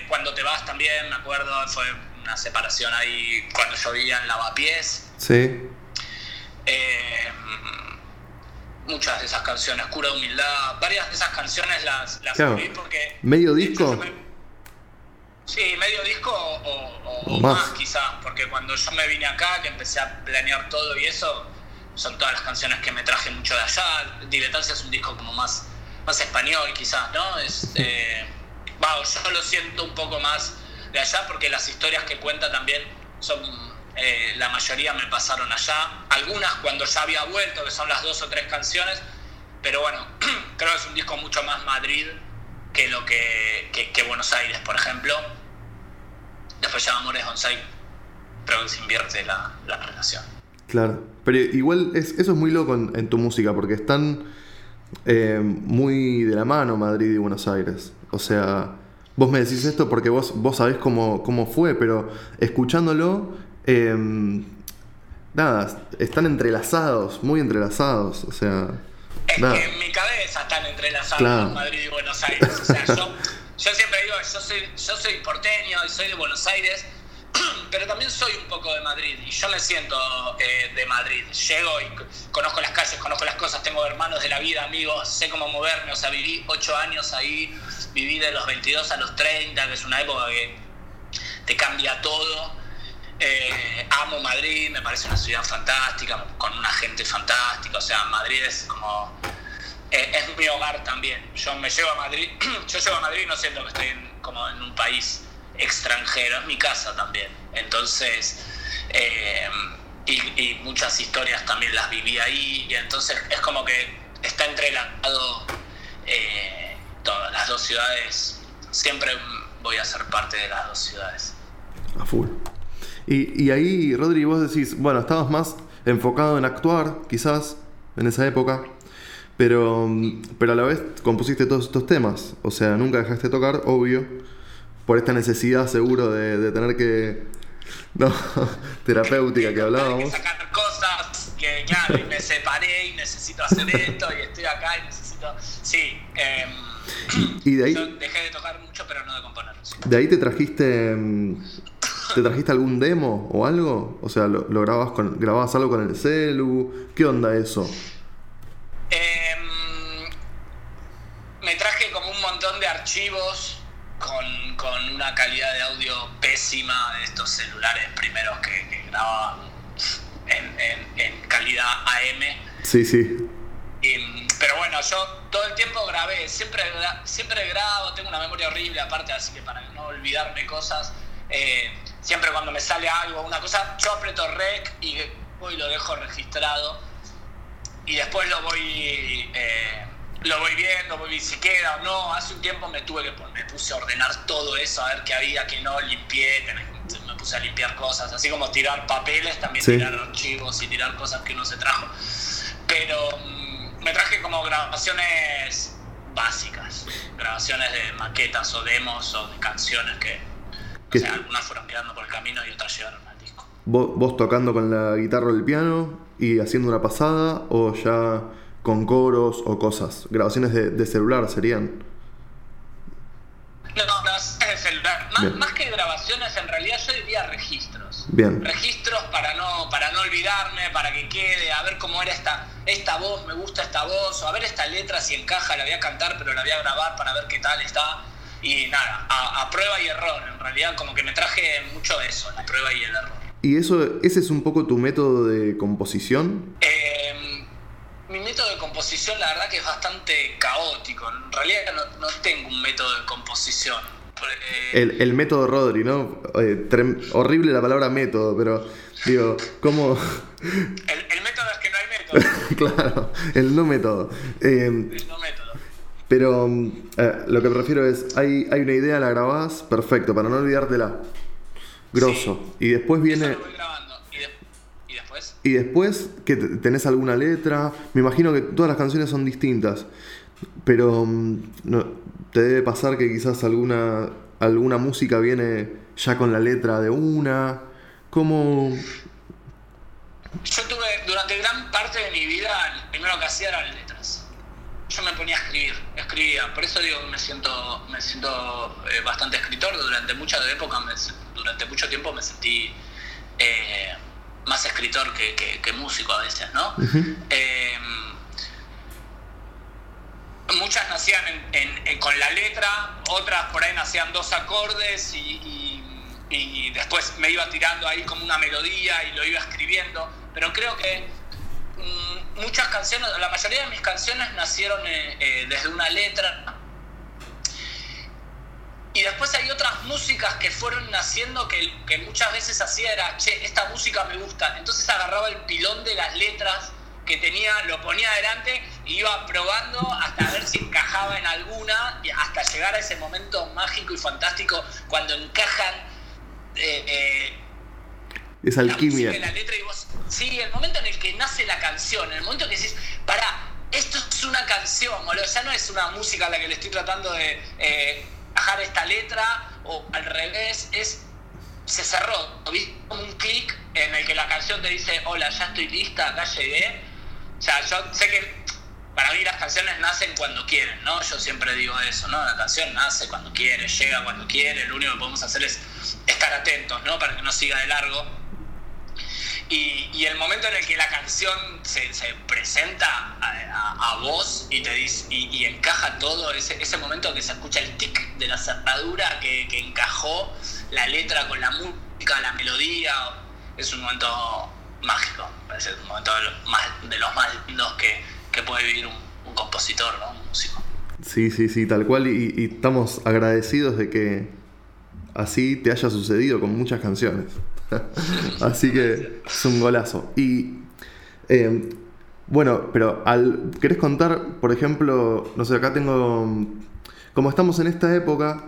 Cuando te vas también, me acuerdo, fue una separación ahí cuando yo vivía en Lavapiés. Sí. Muchas de esas canciones, Cura de Humildad, varias de esas canciones las, las Claro. escribí porque... ¿Medio disco? me- Sí, medio disco o, o- O o más. más. quizás, porque cuando yo me vine acá, que empecé a planear todo y eso, son todas las canciones que me traje mucho de allá. Diletancia es un disco como más, más español quizás, ¿no? Es, eh, yo lo siento un poco más de allá porque las historias que cuenta también son, eh, la mayoría me pasaron allá. Algunas cuando ya había vuelto, que son las dos o tres canciones, pero bueno, (clears throat) creo que es un disco mucho más Madrid que lo que, que, Buenos Aires, por ejemplo. Después ya Amores Onsai, creo que se invierte la, la relación. Claro. Pero igual es, eso es muy loco en, en tu música porque están eh, muy de la mano Madrid y Buenos Aires. O sea, vos me decís esto porque vos, vos sabés cómo, cómo fue, pero escuchándolo, eh, nada, están entrelazados, muy entrelazados. O sea, Es nada. que en mi cabeza están entrelazados Claro. Madrid y Buenos Aires. O sea, yo, yo siempre digo, yo soy, yo soy porteño y soy de Buenos Aires, (clears throat) pero también soy un poco de Madrid y yo me siento eh, de Madrid. Llego y conozco las calles, conozco las cosas, tengo hermanos de la vida, amigos, sé cómo moverme. O sea, viví ocho años ahí, viví de los 22 a los 30, que es una época que te cambia todo. Eh, amo Madrid, me parece una ciudad fantástica, con una gente fantástica. O sea, Madrid es como. eh, es mi hogar también. Yo me llevo a Madrid, (clears throat) yo llego a Madrid no siento que estoy en- como en un país extranjero, es mi casa también. Entonces, eh, y, y muchas historias también las viví ahí, y entonces es como que está entrelazado todas las dos ciudades siempre voy a ser parte de las dos ciudades. A full. Y, y ahí, Rodri, vos decís, bueno, estabas más enfocado en actuar, quizás, en esa época, pero, pero a la vez compusiste todos estos temas. O sea, nunca dejaste de tocar, obvio, por esta necesidad seguro de, de tener que... (laughs) No, terapéutica que hablábamos. Que sacar cosas, que claro, y me separé y necesito hacer esto, y estoy acá y necesito... Sí, eh, y de ahí... yo dejé de tocar mucho, pero no de componer. sí. ¿De ahí te trajiste mm, te trajiste algún demo o algo? O sea, ¿lo, lo grababas, con, grababas algo con el celu? ¿Qué onda eso? Em, me traje como un montón de archivos con, con una calidad de audio pésima de estos celulares primeros que, que grababan en, en- en calidad AM. Sí, sí. Y, pero bueno, yo todo el tiempo grabé, siempre, siempre grabo, tengo una memoria horrible aparte, así que para no olvidarme cosas, eh, siempre cuando me sale algo, una cosa, yo aprieto rec y y lo dejo registrado y después lo voy eh, lo voy viendo, voy viendo si queda o no. Hace un tiempo me tuve que me puse a ordenar todo eso, a ver qué había, qué no, limpié, me puse a limpiar cosas, así como tirar papeles, también Sí. tirar archivos y tirar cosas que uno se trajo. Pero mm, me traje como grabaciones básicas, grabaciones de maquetas o demos o de canciones que, o Que- sea, algunas fueron quedando por el camino y otras llegaron al disco. ¿Vos, vos tocando con la guitarra o el piano y haciendo una pasada o ya con coros o cosas? Grabaciones de, de celular serían. No, no, grabaciones de celular. Más, más que grabaciones, en realidad yo diría registros. Bien. Registros para no, para no olvidarme, para que quede, a ver cómo era esta, esta voz, me gusta esta voz, o a ver esta letra si encaja, la voy a cantar, pero la voy a grabar para ver qué tal está. Y nada, a, a prueba y error. En realidad como que me traje mucho eso, la prueba y el error. ¿Y eso, ese es un poco tu método de composición? Eh, mi método de composición la verdad que es bastante caótico. En realidad no, no tengo un método de composición. Eh, El, el método Rodri, ¿no? Eh, horrible la palabra método, pero digo, ¿cómo? el, el método es que no hay método. (laughs) claro, el no método. Eh, el no método. Pero mm, eh, lo que me refiero es, hay, hay una idea, la grabás, perfecto, para no olvidártela. Grosso. Y después Eso viene... lo voy grabando. ¿Y, de- y después? Y después, que te- tenés alguna letra, me imagino que todas las canciones son distintas, pero mm, no, te debe pasar que quizás alguna, alguna música viene ya con la letra de una, como... Yo tuve, durante gran parte de mi vida, primero que hacía eran letras. Yo me ponía a escribir, escribía. Por eso digo que me siento, me siento eh, bastante escritor. Durante mucha época, me- durante mucho tiempo me sentí eh, más escritor que, que- que músico a veces, ¿no? Eh, muchas nacían en- en- en- con la letra, otras por ahí nacían dos acordes y, y- y después me iba tirando ahí como una melodía y lo iba escribiendo. Pero creo que muchas canciones, la mayoría de mis canciones nacieron eh, eh, desde una letra. Y después hay otras músicas que fueron naciendo que, que muchas veces hacía era, che, esta música me gusta. Entonces agarraba el pilón de las letras que tenía, lo ponía adelante y iba probando hasta ver si encajaba en alguna y hasta llegar a ese momento mágico y fantástico cuando encajan eh, eh, la música alquimia. la letra y vos. Sí, el momento en el que nace la canción, el momento en que decís, pará, esto es una canción, boludo, ya no es una música a la que le estoy tratando de eh, bajar esta letra, o al revés, es. Se cerró. Como un clic en el que la canción te dice, hola, ya estoy lista, acá llegué. O sea, yo sé que para mí las canciones nacen cuando quieren, ¿no? Yo siempre digo eso, ¿no? La canción nace cuando quiere, llega cuando quiere, lo único que podemos hacer es estar atentos, ¿no? Para que no siga de largo. Y, el momento en el que la canción se, se presenta a, vos y te dice, y, encaja todo, ese, ese momento que se escucha el tic de la cerradura que, que encajó la letra con la música, la melodía, es un momento mágico, parece un momento de los más, lindos que, que puede vivir un, compositor, ¿no? un músico. Sí, sí, sí, tal cual. Y estamos agradecidos de que así te haya sucedido con muchas canciones. (laughs) así que es un golazo. Y eh, bueno, pero al, ¿querés contar, por ejemplo, no sé, acá tengo, como estamos en esta época,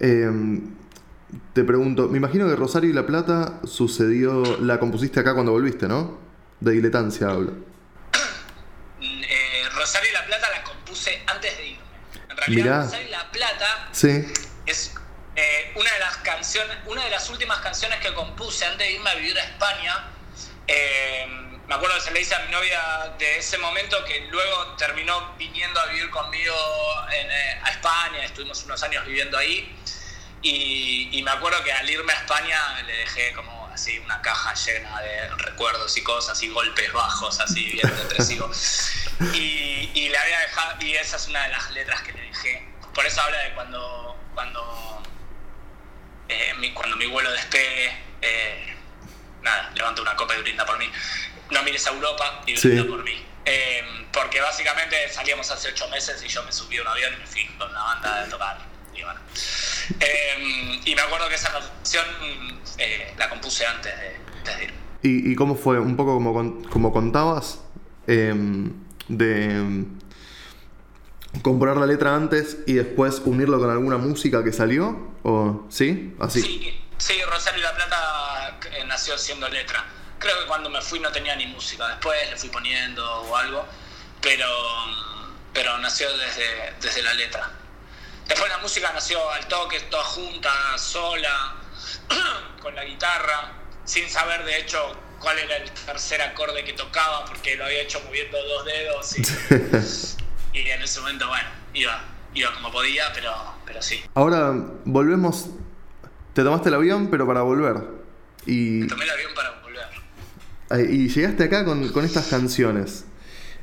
Em, te pregunto, me imagino que Rosario y La Plata sucedió, la compusiste acá cuando volviste, ¿no? De diletancia hablo. Eh, Rosario y La Plata la compuse antes de irme. En realidad, Rosario y La Plata sí. es eh, una de las canciones, una de las últimas canciones que compuse antes de irme a vivir a España. Eh, me acuerdo que se le hice a mi novia de ese momento que luego terminó viniendo a vivir conmigo a España, estuvimos unos años viviendo ahí. Y, me acuerdo que al irme a España le dejé como así una caja llena de recuerdos y cosas y golpes bajos así bien depresivos. (laughs) Y, y le había dejado, y esa es una de las letras que le dejé. Por eso habla de cuando, cuando, eh, mi, cuando mi vuelo despegue, eh, nada, levanta una copa y brinda por mí. No mires a Europa y brinda por mí. Eh, porque básicamente salíamos hace ocho meses y yo me subí a un avión y me fui con la banda de tocar Em, y me acuerdo que esa canción eh, la compuse antes de, ir. ¿Y, cómo fue? Un poco como, como contabas, de comprar la letra antes y después unirlo con alguna música que salió, ¿o sí? Así. Sí, sí Rosario La Plata eh, nació siendo letra. Creo que cuando me fui no tenía ni música, después le fui poniendo o algo, pero, pero nació desde, desde la letra. Después la música nació al toque, toda junta, sola, (clears throat) con la guitarra, sin saber de hecho cuál era el tercer acorde que tocaba, porque lo había hecho moviendo dos dedos y, (laughs) en ese momento, bueno, iba, iba como podía, pero, pero sí. Ahora volvemos, te tomaste el avión, pero para volver. Y... tomé el avión para volver. Y llegaste acá con, con estas canciones.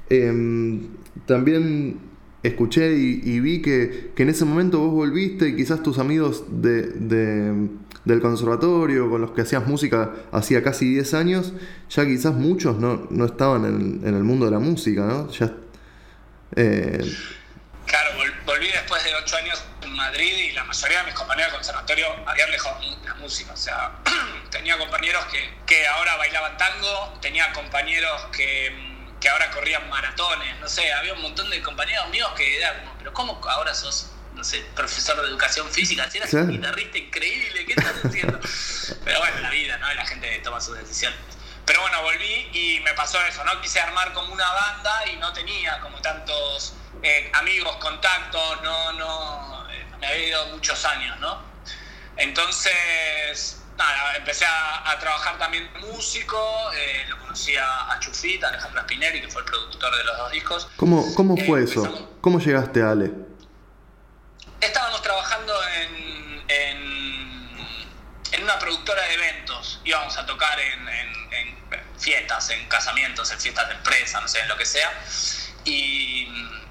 Em, también escuché y, vi que, en ese momento vos volviste y quizás tus amigos de, del conservatorio con los que hacías música hacía casi 10 años, ya quizás muchos no, no estaban en, el mundo de la música, ¿no? Ya, eh... Claro, volví después de 8 años en Madrid y la mayoría de mis compañeros del conservatorio habían dejado la música. O sea, (clears throat) tenía compañeros que, que ahora bailaban tango, tenía compañeros que que ahora corrían maratones, no sé, había un montón de compañeros míos que eran como, pero ¿cómo ahora sos, no sé, profesor de educación física? Si eras un guitarrista increíble, ¿qué estás haciendo? (laughs) pero bueno, la vida, ¿no? La gente toma sus decisiones. Pero bueno, volví y me pasó eso, ¿no? Quise armar como una banda y no tenía como tantos eh, amigos, contactos, no, no, eh, me había ido muchos años, ¿no? Entonces, nada, empecé a, trabajar también músico, eh, lo conocí a, Chufita, Alejandro Spinelli, que fue el productor de los dos discos. ¿Cómo, cómo eh, fue eso? ¿Cómo llegaste, Ale? Estábamos trabajando en, en, una productora de eventos, íbamos a tocar en, en, fiestas, en casamientos, en fiestas de empresa, no sé, en lo que sea. Y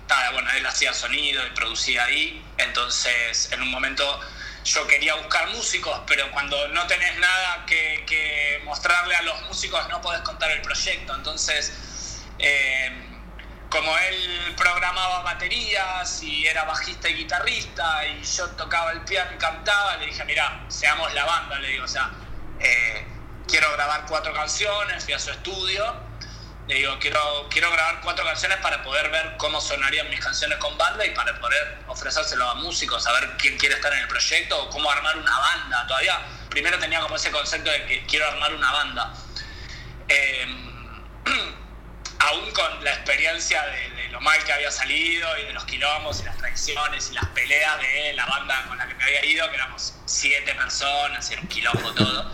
nada, bueno, él hacía sonido y producía ahí, entonces en un momento yo quería buscar músicos, pero cuando no tenés nada que, mostrarle a los músicos no podés contar el proyecto. Entonces, eh, como él programaba baterías y era bajista y guitarrista y yo tocaba el piano y cantaba, le dije, mira, seamos la banda, le digo, o sea, eh, quiero grabar cuatro canciones, fui a su estudio le digo, quiero, quiero grabar cuatro canciones para poder ver cómo sonarían mis canciones con banda y para poder ofrecérselo a músicos, saber quién quiere estar en el proyecto o cómo armar una banda. Todavía, primero tenía como ese concepto de que quiero armar una banda. Em, aún con la experiencia de, lo mal que había salido y de los quilombos y las traiciones y las peleas de la banda con la que me había ido, que éramos siete personas, era un quilombo todo.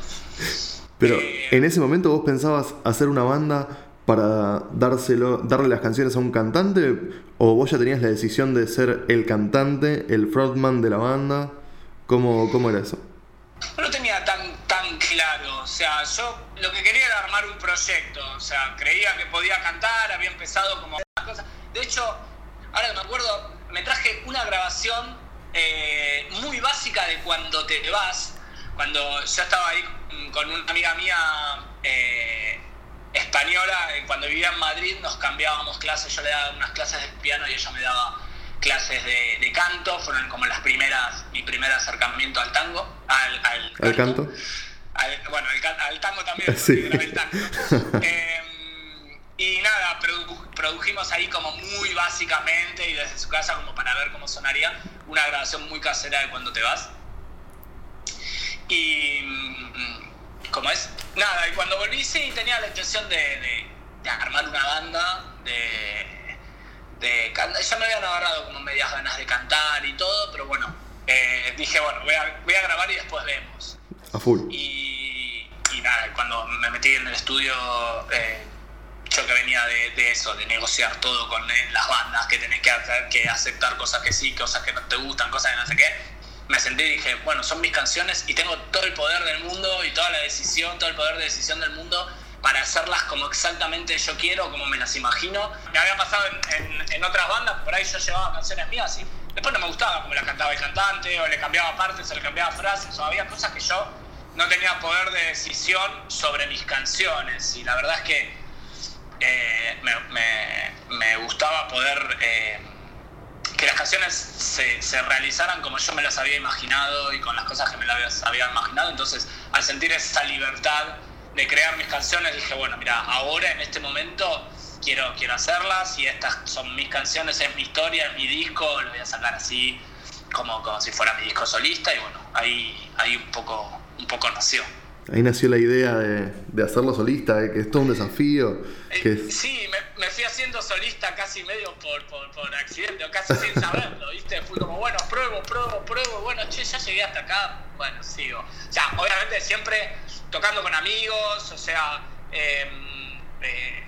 (laughs) Pero eh, en ese momento vos pensabas hacer una banda para dárselo, darle las canciones a un cantante? ¿O vos ya tenías la decisión de ser el cantante, el frontman de la banda? ¿Cómo, cómo era eso? No lo tenía tan, tan claro. O sea, yo lo que quería era armar un proyecto. O sea, creía que podía cantar, había empezado como cosas. De hecho, ahora que me acuerdo, me traje una grabación eh, muy básica de cuando te vas. Cuando yo estaba ahí con una amiga mía. Eh, española, cuando vivía en Madrid nos cambiábamos clases, yo le daba unas clases de piano y ella me daba clases de, canto, fueron como las primeras, mi primer acercamiento al tango, al, canto. Bueno, al, tango también, (laughs) sí. el tango. Em, y nada, produjimos ahí como muy básicamente y desde su casa como para ver cómo sonaría una grabación muy casera de Cuando te vas. Y. mm, ¿Cómo es? Nada, y cuando volví, sí, tenía la intención de, de- de armar una banda, de. de ya me habían agarrado como medias ganas de cantar y todo, pero bueno, eh, dije, bueno, voy a, voy a grabar y después vemos. A full. Y, y nada, cuando me metí en el estudio, eh, yo que venía de, de eso, de negociar todo con eh, las bandas, que tenés que, hacer, que aceptar cosas que sí, cosas que no te gustan, cosas que no sé qué, me sentí y dije, bueno, son mis canciones y tengo todo el poder del mundo y toda la decisión, todo el poder de decisión del mundo para hacerlas como exactamente yo quiero, como me las imagino. Me había pasado en, en- en otras bandas, por ahí yo llevaba canciones mías y después no me gustaba como las cantaba el cantante, o le cambiaba partes, o le cambiaba frases, o había cosas que yo no tenía poder de decisión sobre mis canciones. Y la verdad es que eh, me, gustaba poder eh, que las canciones se, se realizaran como yo me las había imaginado y con las cosas que me las había imaginado. Entonces, al sentir esa libertad de crear mis canciones, dije, bueno, mira, ahora en este momento quiero, quiero hacerlas y estas son mis canciones, es mi historia, es mi disco, lo voy a sacar así como, como si fuera mi disco solista y bueno, ahí, ahí un, poco, un poco nació. Ahí nació la idea de, de hacerlo solista, de que es todo un desafío. Eh, Que es- Sí, me, me fui haciendo solista casi medio por, por, por accidente, o casi sin saberlo, ¿viste? Fui como, bueno, pruebo, pruebo, pruebo, bueno, che, ya llegué hasta acá, bueno, sigo. O sea, obviamente siempre tocando con amigos, o sea, eh, eh,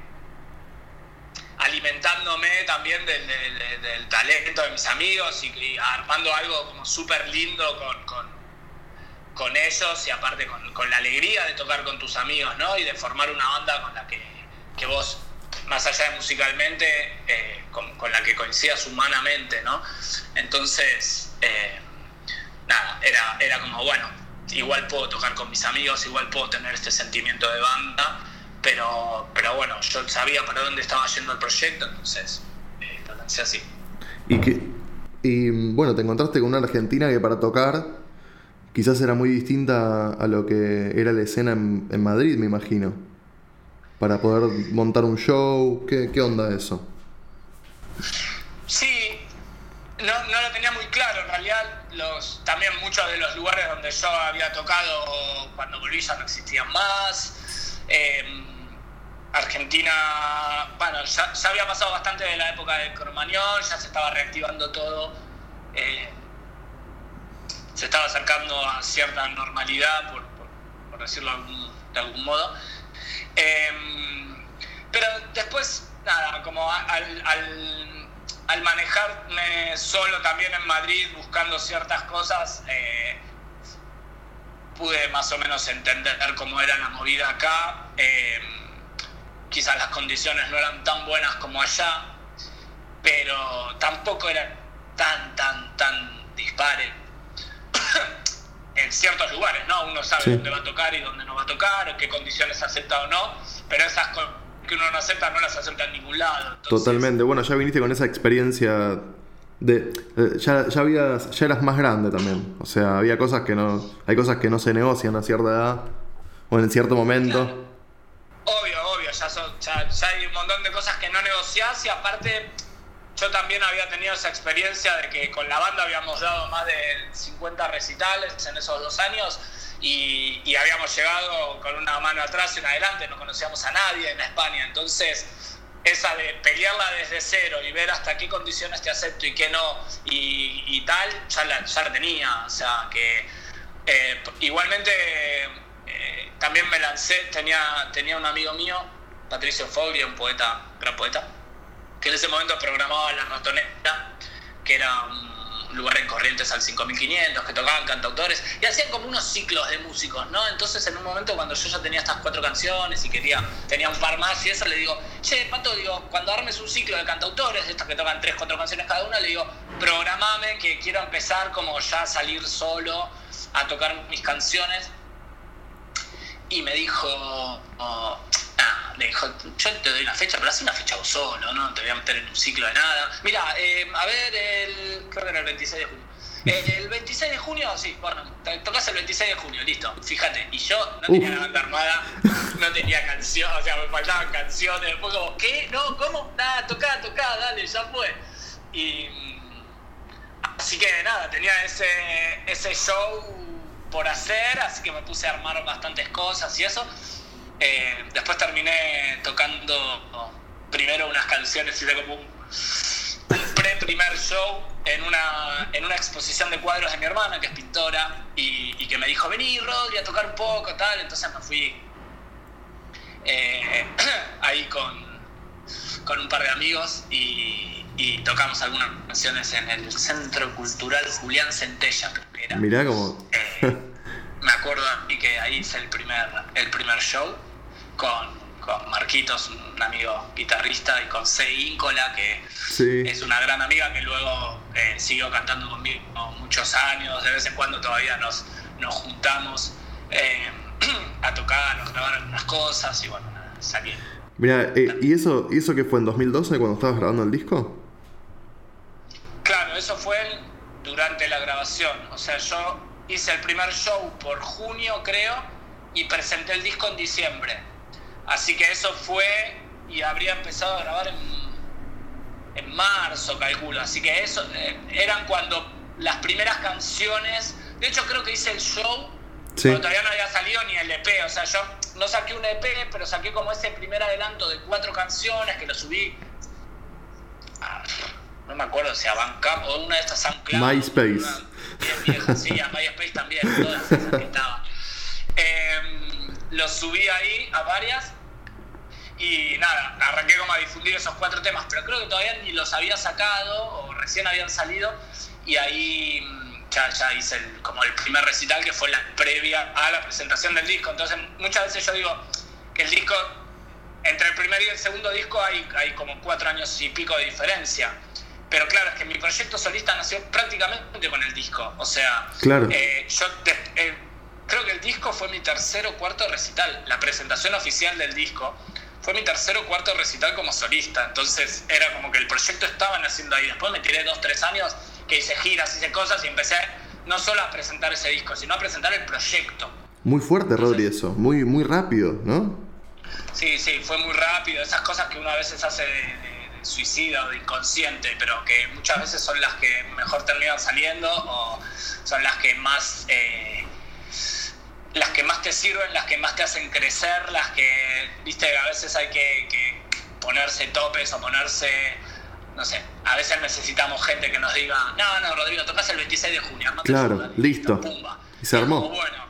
alimentándome también del, del- del- del talento de mis amigos y, y armando algo como súper lindo con, con, con ellos y aparte con, la alegría de tocar con tus amigos, ¿no? Y de formar una banda con la que, que vos, más allá de musicalmente, eh, con, con la que coincidas humanamente, ¿no? Entonces, eh, nada, era, era como, bueno, igual puedo tocar con mis amigos, igual puedo tener este sentimiento de banda, pero, pero bueno, yo sabía para dónde estaba yendo el proyecto, entonces eh, lo lancé así. Y que y bueno, te encontraste con una Argentina que para tocar quizás era muy distinta a lo que era la escena en, Madrid, me imagino. Para poder montar un show, ¿qué, qué onda eso? Sí, no, no lo tenía muy claro. En realidad, los, también muchos de los lugares donde yo había tocado cuando volví no existían más. Eh, Argentina, bueno, ya, había pasado bastante de la época del Cromañón, ya se estaba reactivando todo. eh, se estaba acercando a cierta normalidad, por, por- decirlo de algún, modo. Eh, pero después, nada, como al, al- manejarme solo también en Madrid buscando ciertas cosas, eh, pude más o menos entender cómo era la movida acá. Eh, quizás las condiciones no eran tan buenas como allá, pero tampoco eran tan, tan, tan dispares (coughs) en ciertos lugares, ¿no? Uno sabe Sí. dónde va a tocar y dónde no va a tocar, qué condiciones acepta o no, pero esas que uno no acepta no las acepta en ningún lado. Entonces, Totalmente. Bueno, ya viniste con esa experiencia de. eh, ya, ya, habías, ya eras más grande también. O sea, había cosas que no. Hay cosas que no se negocian a cierta edad o en cierto momento. Claro. Obvio, obvio, ya, son- ya, ya hay un montón de cosas que no negociás y aparte yo también había tenido esa experiencia de que con la banda habíamos dado más de 50 recitales en esos dos años y, y habíamos llegado con una mano atrás y una adelante, no conocíamos a nadie en España, entonces esa de pelearla desde cero y ver hasta qué condiciones te acepto y qué no y, y tal, ya la, ya la tenía, o sea que eh, igualmente eh, también me lancé, tenía, tenía un amigo mío, Patricio Foglia, un poeta, gran poeta, que en ese momento programaba La Ratonera, que era un lugar en Corrientes al 5500, que tocaban cantautores, y hacían como unos ciclos de músicos, ¿no? Entonces en un momento cuando yo ya tenía estas cuatro canciones y quería, tenía un par más y eso, le digo, che, Pato, digo, cuando armes un ciclo de cantautores, estos que tocan tres, cuatro canciones cada una, le digo, programame que quiero empezar como ya a salir solo a tocar mis canciones y me dijo, oh, me dijo, yo te doy una fecha, pero haz una fecha vos solo, no te voy a meter en un ciclo de nada. Mira, eh, a ver, el, creo que era el 26 de junio. Eh, El 26 de junio, sí, bueno, tocas el 26 de junio, listo, fíjate. Y yo no tenía la banda armada, no tenía canción, o sea, me faltaban canciones. Después como, ¿qué? No, ¿cómo? Nada, tocá, tocá, dale, ya fue. Y así que nada, tenía ese, ese show por hacer, así que me puse a armar bastantes cosas y eso. Eh, después terminé tocando primero unas canciones, hice como un pre-primer show en una, en una exposición de cuadros de mi hermana, que es pintora, y, que me dijo, vení Rodri a tocar un poco, tal, entonces me fui eh, (clears throat) ahí con, con un par de amigos y, tocamos algunas canciones en el Centro Cultural Julián Centella, creo que era. Mirá como... Eh, me acuerdo y que ahí hice el primer, el primer show con, con Marquitos, un amigo guitarrista, y con C. Íncola, que es una gran amiga que luego eh, siguió cantando conmigo muchos años. De vez en cuando todavía nos, nos juntamos eh, (clears throat) a tocar, a grabar algunas cosas y bueno, salí. Mira, eh, ¿y eso, ¿y eso qué fue en 2012 cuando estabas grabando el disco? Claro, eso fue durante la grabación. O sea, yo hice el primer show por junio, creo, y presenté el disco en diciembre. Así que eso fue y habría empezado a grabar en, en marzo, calculo. Así que eso eh, eran cuando las primeras canciones. De hecho, creo que hice el show cuando todavía no había salido ni el EP. O sea, yo no saqué un EP, pero saqué como ese primer adelanto de cuatro canciones que lo subí. no me acuerdo si a Bandcamp o una de estas SoundCloud. MySpace. bien vieja, sí, a MySpace también, todas esas que estaba. Em, lo subí ahí a varias y nada, arranqué como a difundir esos cuatro temas, pero creo que todavía ni los había sacado o recién habían salido. Y ahí mm, ya, ya hice el, como el primer recital que fue la previa a la presentación del disco. Entonces muchas veces yo digo que el disco, entre el primer y el segundo disco hay, hay como cuatro años y pico de diferencia. Pero claro, es que mi proyecto solista nació prácticamente con el disco. O sea, claro. Eh, yo eh, creo que el disco fue mi tercer o cuarto recital. La presentación oficial del disco fue mi tercer o cuarto recital como solista, entonces era como que el proyecto estaba naciendo ahí. Después me tiré dos, tres años que hice giras, hice cosas y empecé no solo a presentar ese disco, sino a presentar el proyecto. Muy fuerte, Rodri, eso, muy, muy rápido, ¿no? Sí, sí, fue muy rápido, esas cosas que uno a veces hace de, suicida o de inconsciente, pero que muchas veces son las que mejor terminan saliendo o son las que más... Eh, las que más te sirven, las que más te hacen crecer, las que, viste, a veces hay que, ponerse topes o ponerse, no sé, a veces necesitamos gente que nos diga, no, no, Rodrigo, tocas el 26 de junio, no Claro, listo. Y se armó. bueno,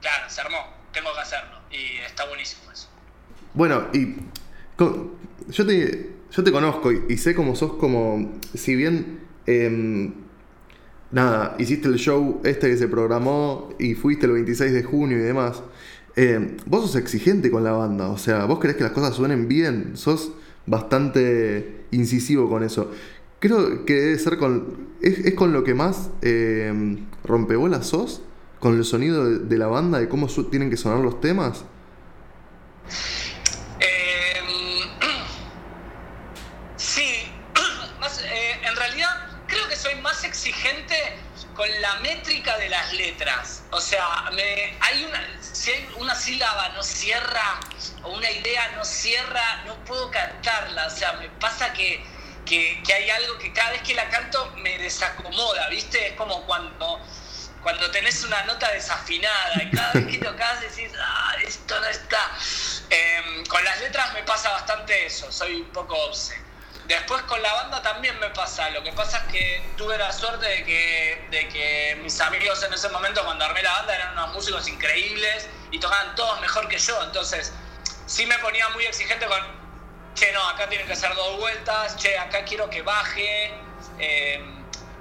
claro, se armó, tengo que hacerlo. Y está buenísimo eso. Bueno, y yo te, yo te conozco y, sé cómo sos como, si bien... Em, nada, hiciste el show este que se programó y fuiste el 26 de junio y demás. Eh, vos sos exigente con la banda, o sea, vos querés que las cosas suenen bien, sos bastante incisivo con eso. Creo que debe ser con. ¿Es, con lo que más eh, rompebolas sos? ¿Con el sonido de, la banda, de cómo tienen que sonar los temas? Sea, me, hay una, si hay una sílaba no cierra o una idea no cierra, no puedo cantarla. O sea, me pasa que, que, hay algo que cada vez que la canto me desacomoda, ¿viste? Es como cuando, cuando tenés una nota desafinada y cada vez que tocas decís, ah, esto no está. Em, con las letras me pasa bastante eso, soy un poco obse. Después con la banda también me pasa. Lo que pasa es que tuve la suerte de que, de que mis amigos en ese momento, cuando armé la banda, eran unos músicos increíbles y tocaban todos mejor que yo. Entonces, sí me ponía muy exigente con, che, no, acá tienen que ser dos vueltas, che, acá quiero que baje. Eh,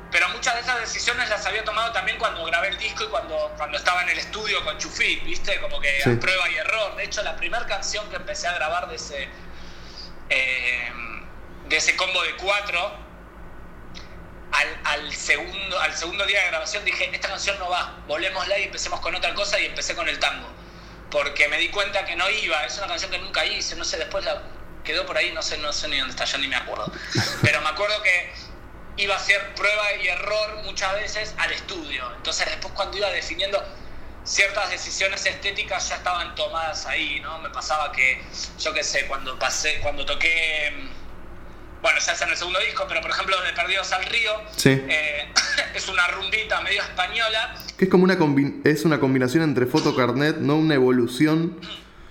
pero muchas de esas decisiones las había tomado también cuando grabé el disco y cuando, cuando estaba en el estudio con Chufit, ¿viste? Como que a prueba y error. De hecho, la primera canción que empecé a grabar de ese. Eh, de ese combo de cuatro, al, segundo, al segundo día de grabación dije, esta canción no va, volémosla y empecemos con otra cosa y empecé con el tango. Porque me di cuenta que no iba, es una canción que nunca hice, no sé, después la quedó por ahí, no sé, no sé ni dónde está, ya ni me acuerdo. (laughs) Pero me acuerdo que iba a ser prueba y error muchas veces al estudio. Entonces después cuando iba definiendo ciertas decisiones estéticas ya estaban tomadas ahí, ¿no? Me pasaba que, yo qué sé, cuando pasé, cuando toqué bueno, ya es en el segundo disco, pero por ejemplo de Perdidos al Río, eh, (laughs) es una rumbita medio española. Que es como una, es una combinación entre fotocarnet, no una evolución.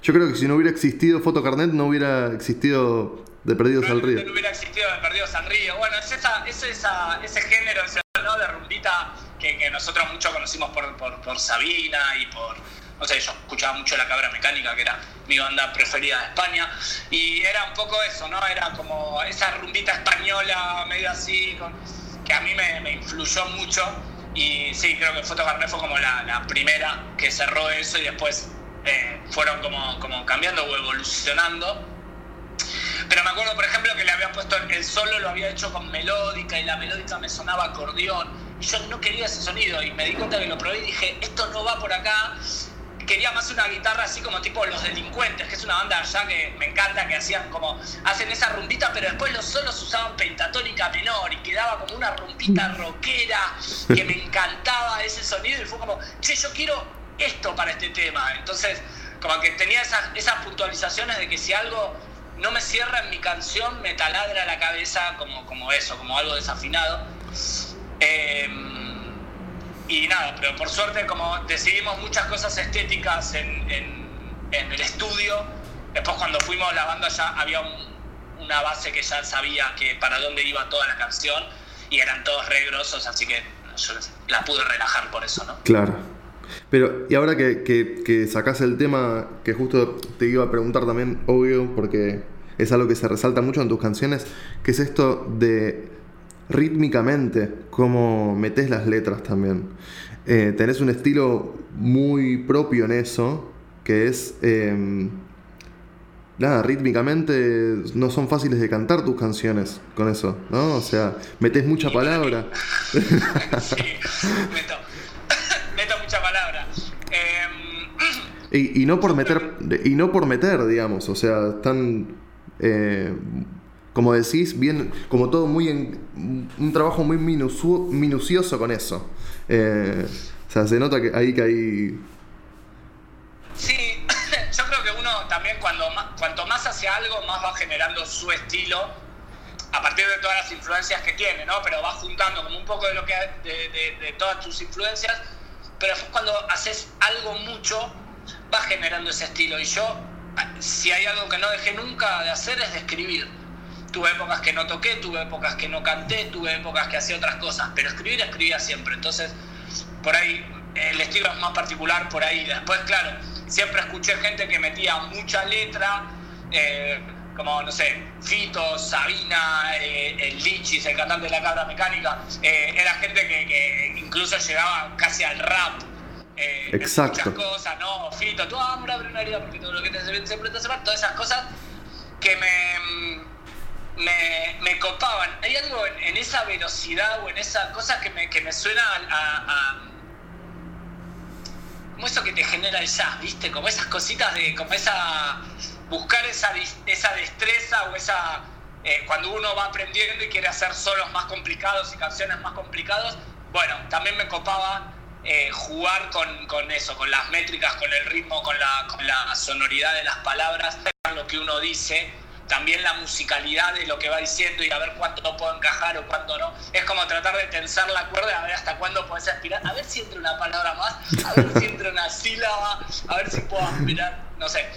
Yo creo que si no hubiera existido fotocarnet no hubiera existido de Perdidos al Río. No hubiera existido de Perdidos al Río. Bueno, es, esa, es esa, ese género ¿no? de rumbita que, que, nosotros mucho conocimos por, por, por Sabina y por no sé, yo escuchaba mucho La Cabra Mecánica, que era mi banda preferida de España, y era un poco eso, ¿no? Era como esa rumbita española, medio así, que a mí me, influyó mucho, y sí, creo que Foto fue como la, primera que cerró eso y después eh, fueron como, como cambiando o evolucionando. Pero me acuerdo, por ejemplo, que le había puesto el solo, lo había hecho con melódica y la melódica me sonaba acordeón. Y yo no quería ese sonido y me di cuenta que lo probé y dije, esto no va por acá quería más una guitarra así como tipo Los Delincuentes, que es una banda allá que me encanta, que hacían como, hacen esa rumbita, pero después los solos usaban pentatónica menor y quedaba como una rumbita rockera que me encantaba ese sonido y fue como, che, yo quiero esto para este tema. Entonces, como que tenía esas, esas puntualizaciones de que si algo no me cierra en mi canción, me taladra la cabeza como, como eso, como algo desafinado. Eh, y nada, pero por suerte como decidimos muchas cosas estéticas en, el estudio, después cuando fuimos la banda ya había una base que ya sabía que para dónde iba toda la canción y eran todos re así que yo la pude relajar por eso, ¿no? Claro. Pero, y ahora que, que, que el tema que justo te iba a preguntar también, obvio, porque es algo que se resalta mucho en tus canciones, que es esto de rítmicamente cómo metes las letras también. Eh, tenés un estilo muy propio en eso, que es... Em, nada, rítmicamente no son fáciles de cantar tus canciones con eso, ¿no? O sea, metes mucha palabra. (laughs) sí, meto, (coughs) meto mucha palabra. Em, y, no por meter, y no por meter, digamos, o sea, están eh, como decís, bien, como todo muy en, un trabajo muy minucioso con eso. Eh, o sea, se nota que ahí que hay... Sí, (coughs) yo creo que uno también cuando más, cuanto más hace algo, más va generando su estilo a partir de todas las influencias que tiene, ¿no? Pero va juntando como un poco de lo que de, de todas tus influencias, pero cuando haces algo mucho, va generando ese estilo. Y yo, si hay algo que no dejé nunca de hacer es de escribir Tuve épocas que no toqué, tuve épocas que no canté, tuve épocas que hacía otras cosas, pero escribir escribía siempre. Entonces, por ahí el estilo es más particular por ahí. Después, claro, siempre escuché gente que metía mucha letra, eh, como, no sé, Fito, Sabina, eh, el Lichis, el cantante de la cabra mecánica. Eh, era gente que, incluso llegaba casi al rap. Exacto. Muchas cosas, ¿no? Fito, tú, ah, una porque todo lo que te siempre te todas esas cosas que me me, copaban. Hay algo en, esa velocidad o en esa cosa que me, que me suena a, como eso que te genera el jazz, ¿viste? Como esas cositas de, como esa, buscar esa, esa destreza o esa, eh, cuando uno va aprendiendo y quiere hacer solos más complicados y canciones más complicados, bueno, también me copaba eh, jugar con, con, eso, con las métricas, con el ritmo, con la, con la sonoridad de las palabras, lo que uno dice también la musicalidad de lo que va diciendo y a ver cuánto puedo encajar o cuánto no. Es como tratar de tensar la cuerda, a ver hasta cuándo puedes aspirar, a ver si entra una palabra más, a ver si entra una sílaba, a ver si puedo aspirar, no sé,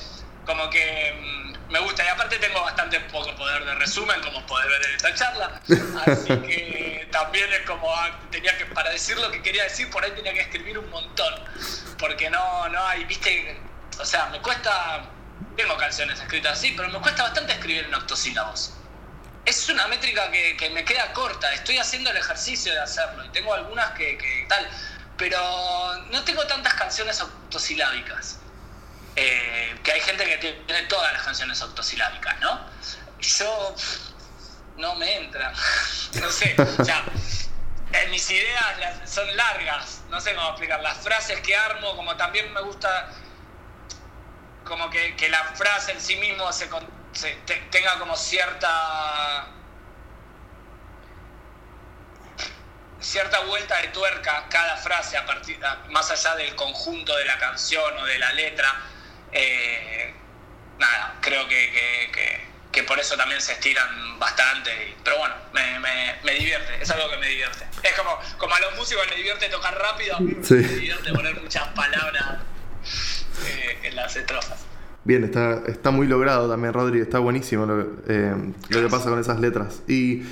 como que mm, me gusta. Y aparte tengo bastante poco poder de resumen, como poder ver en esta charla, así que también es como ah, tenía que, para decir lo que quería decir, por ahí tenía que escribir un montón, porque no, no hay, viste, o sea, me cuesta tengo canciones escritas así, pero me cuesta bastante escribir en octosílabos. Es una métrica que, me queda corta, estoy haciendo el ejercicio de hacerlo y tengo algunas que, tal, pero no tengo tantas canciones octosilábicas. Eh, que hay gente que tiene todas las canciones octosilábicas, ¿no? Yo no me entra, (laughs) no sé, o sea, mis ideas son largas, no sé cómo explicar, las frases que armo, como también me gusta como que, la frase en sí mismo se, tenga como cierta cierta vuelta de tuerca cada frase a partir más allá del conjunto de la canción o de la letra eh, nada creo que, que por eso también se estiran bastante. pero bueno, me, me, me, divierte, es algo que me divierte. Es como, como a los músicos les divierte tocar rápido, mí me divierte poner muchas palabras en las estrofas. Bien, está, está muy logrado también, Rodri, está buenísimo lo, eh, lo que pasa con esas letras. Y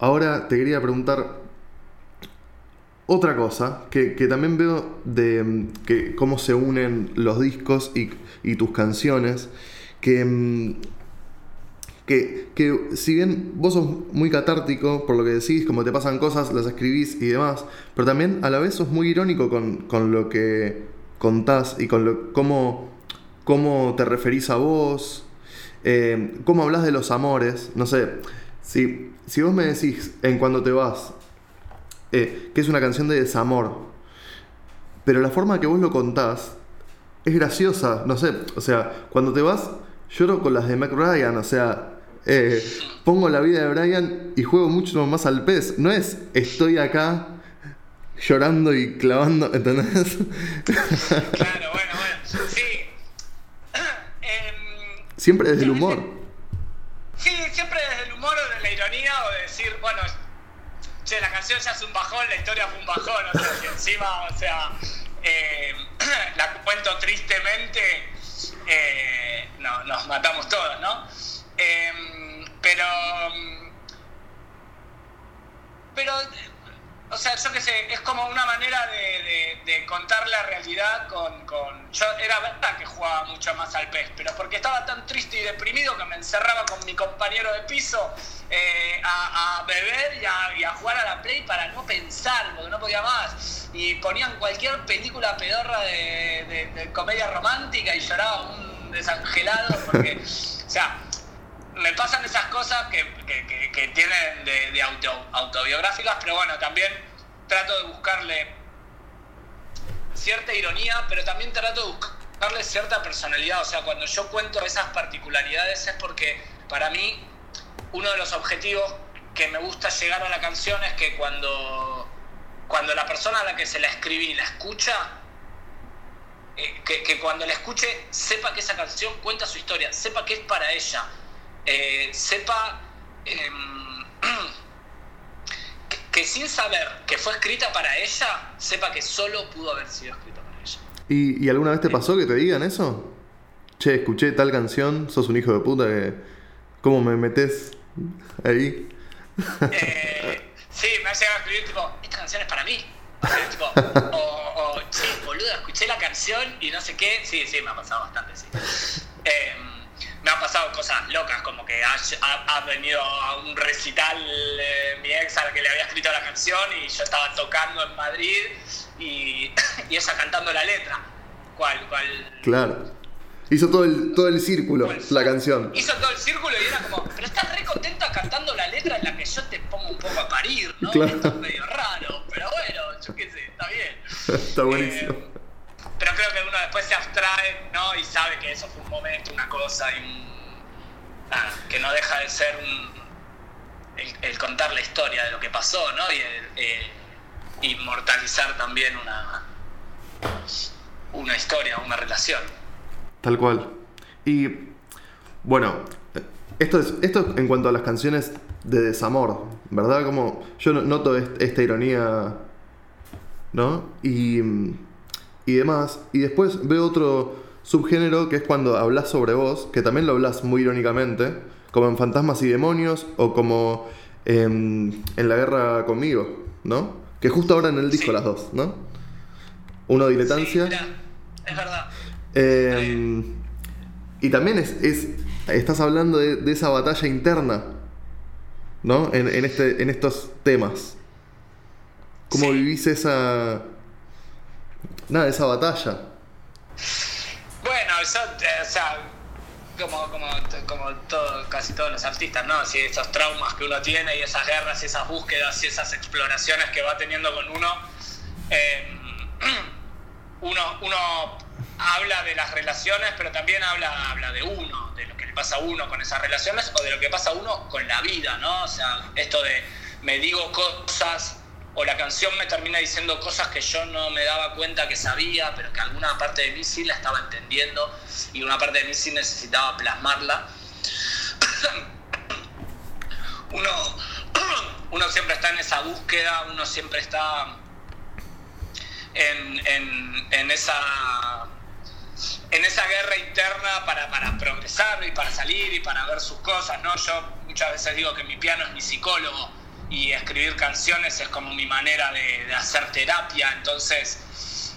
ahora te quería preguntar otra cosa, que, que también veo de que cómo se unen los discos y, y tus canciones, que mm, que, que, si bien vos sos muy catártico por lo que decís, como te pasan cosas, las escribís y demás, pero también a la vez sos muy irónico con, con lo que contás y con lo, cómo, cómo te referís a vos, eh, cómo hablas de los amores, no sé, si, si vos me decís en Cuando te vas, eh, que es una canción de desamor, pero la forma que vos lo contás es graciosa, no sé, o sea, cuando te vas, lloro con las de Mac Ryan, o sea, eh, pongo la vida de Brian y juego mucho más al pez. No es estoy acá llorando y clavando, ¿entendés? Claro, bueno, bueno. Sí. (clears throat) Em, siempre desde el humor. Sí, siempre desde el humor o de la ironía o de decir, bueno, che, la canción ya es un bajón, la historia fue un bajón, o sea, que encima, o sea, eh, (clears throat) la cuento tristemente, eh, no, nos matamos todos, ¿no? Em, pero. Pero. O sea, yo qué sé, es como una manera de, contar la realidad con, con, Yo era verdad que jugaba mucho más al pez, pero porque estaba tan triste y deprimido que me encerraba con mi compañero de piso eh, a, beber y a, jugar a la play para no pensar, porque no podía más. Y ponían cualquier película pedorra de, de comedia romántica y lloraba un desangelado porque. O sea, me pasan esas cosas que, tienen de, autobiográficas, pero bueno, también trato de buscarle cierta ironía, pero también trato de buscarle cierta personalidad. O sea, cuando yo cuento esas particularidades es porque para mí uno de los objetivos que me gusta llegar a la canción es que cuando, cuando la persona a la que se la escribí la escucha, eh, que, que cuando la escuche sepa que esa canción cuenta su historia, sepa que es para ella eh, sepa em, (clears throat) que, sin saber que fue escrita para ella, sepa que solo pudo haber sido escrita para ella. ¿Y, alguna vez te pasó que te digan eso? Che, escuché tal canción, sos un hijo de puta que... ¿Cómo me metes ahí? Eh, sí, me ha llegado a escribir tipo, esta canción es para mí. o, o, che, boludo, escuché la canción y no sé qué. Sí, sí, me ha pasado bastante, sí. Eh, me han pasado cosas locas, como que ha, venido a un recital eh, mi ex al que le había escrito la canción y yo estaba tocando en Madrid y, (coughs) y ella cantando la letra. ¿Cuál? cuál? Claro. Hizo todo el, todo el círculo, la canción. Hizo todo el círculo y era como, pero estás re contenta cantando la letra en la que yo te pongo un poco a parir, ¿no? Esto es medio raro, pero bueno, yo qué sé, está bien. (laughs) está buenísimo. Eh, pero creo que uno después se abstrae, ¿no? Y sabe que eso fue un momento, una cosa, y que no deja de ser el, contar la historia de lo que pasó, ¿no? Y el, inmortalizar también una, una historia, una relación. Tal cual. Y bueno, esto es, esto en cuanto a las canciones de desamor, ¿verdad? Como yo noto esta ironía, ¿no? Y y demás. Y después veo otro subgénero que es cuando hablas sobre vos, que también lo hablas muy irónicamente, como en Fantasmas y Demonios o como en, La Guerra conmigo, ¿no? Que justo ahora en el disco las dos, ¿no? Uno diletancia. es verdad. Em, y también es, estás hablando de, esa batalla interna, ¿no? En, este, en estos temas. ¿Cómo vivís esa, nada, esa batalla. Bueno, eso, eh, o sea, como, como, como todo, casi todos los artistas, ¿no? Así, esos traumas que uno tiene y esas guerras y esas búsquedas y esas exploraciones que va teniendo con uno, em, (clears throat) uno, uno habla de las relaciones, pero también habla, habla de uno, de lo que le pasa a uno con esas relaciones o de lo que pasa a uno con la vida, ¿no? O sea, esto de me digo cosas o la canción me termina diciendo cosas que yo no me daba cuenta que sabía, pero que alguna parte de mí sí la estaba entendiendo y una parte de mí sí necesitaba plasmarla. (coughs) uno, (coughs) uno siempre está en esa búsqueda, uno siempre está en, esa en esa guerra interna para, para, progresar y para salir y para ver sus cosas, ¿no? Yo muchas veces digo que mi piano es mi psicólogo y escribir canciones es como mi manera de, hacer terapia, entonces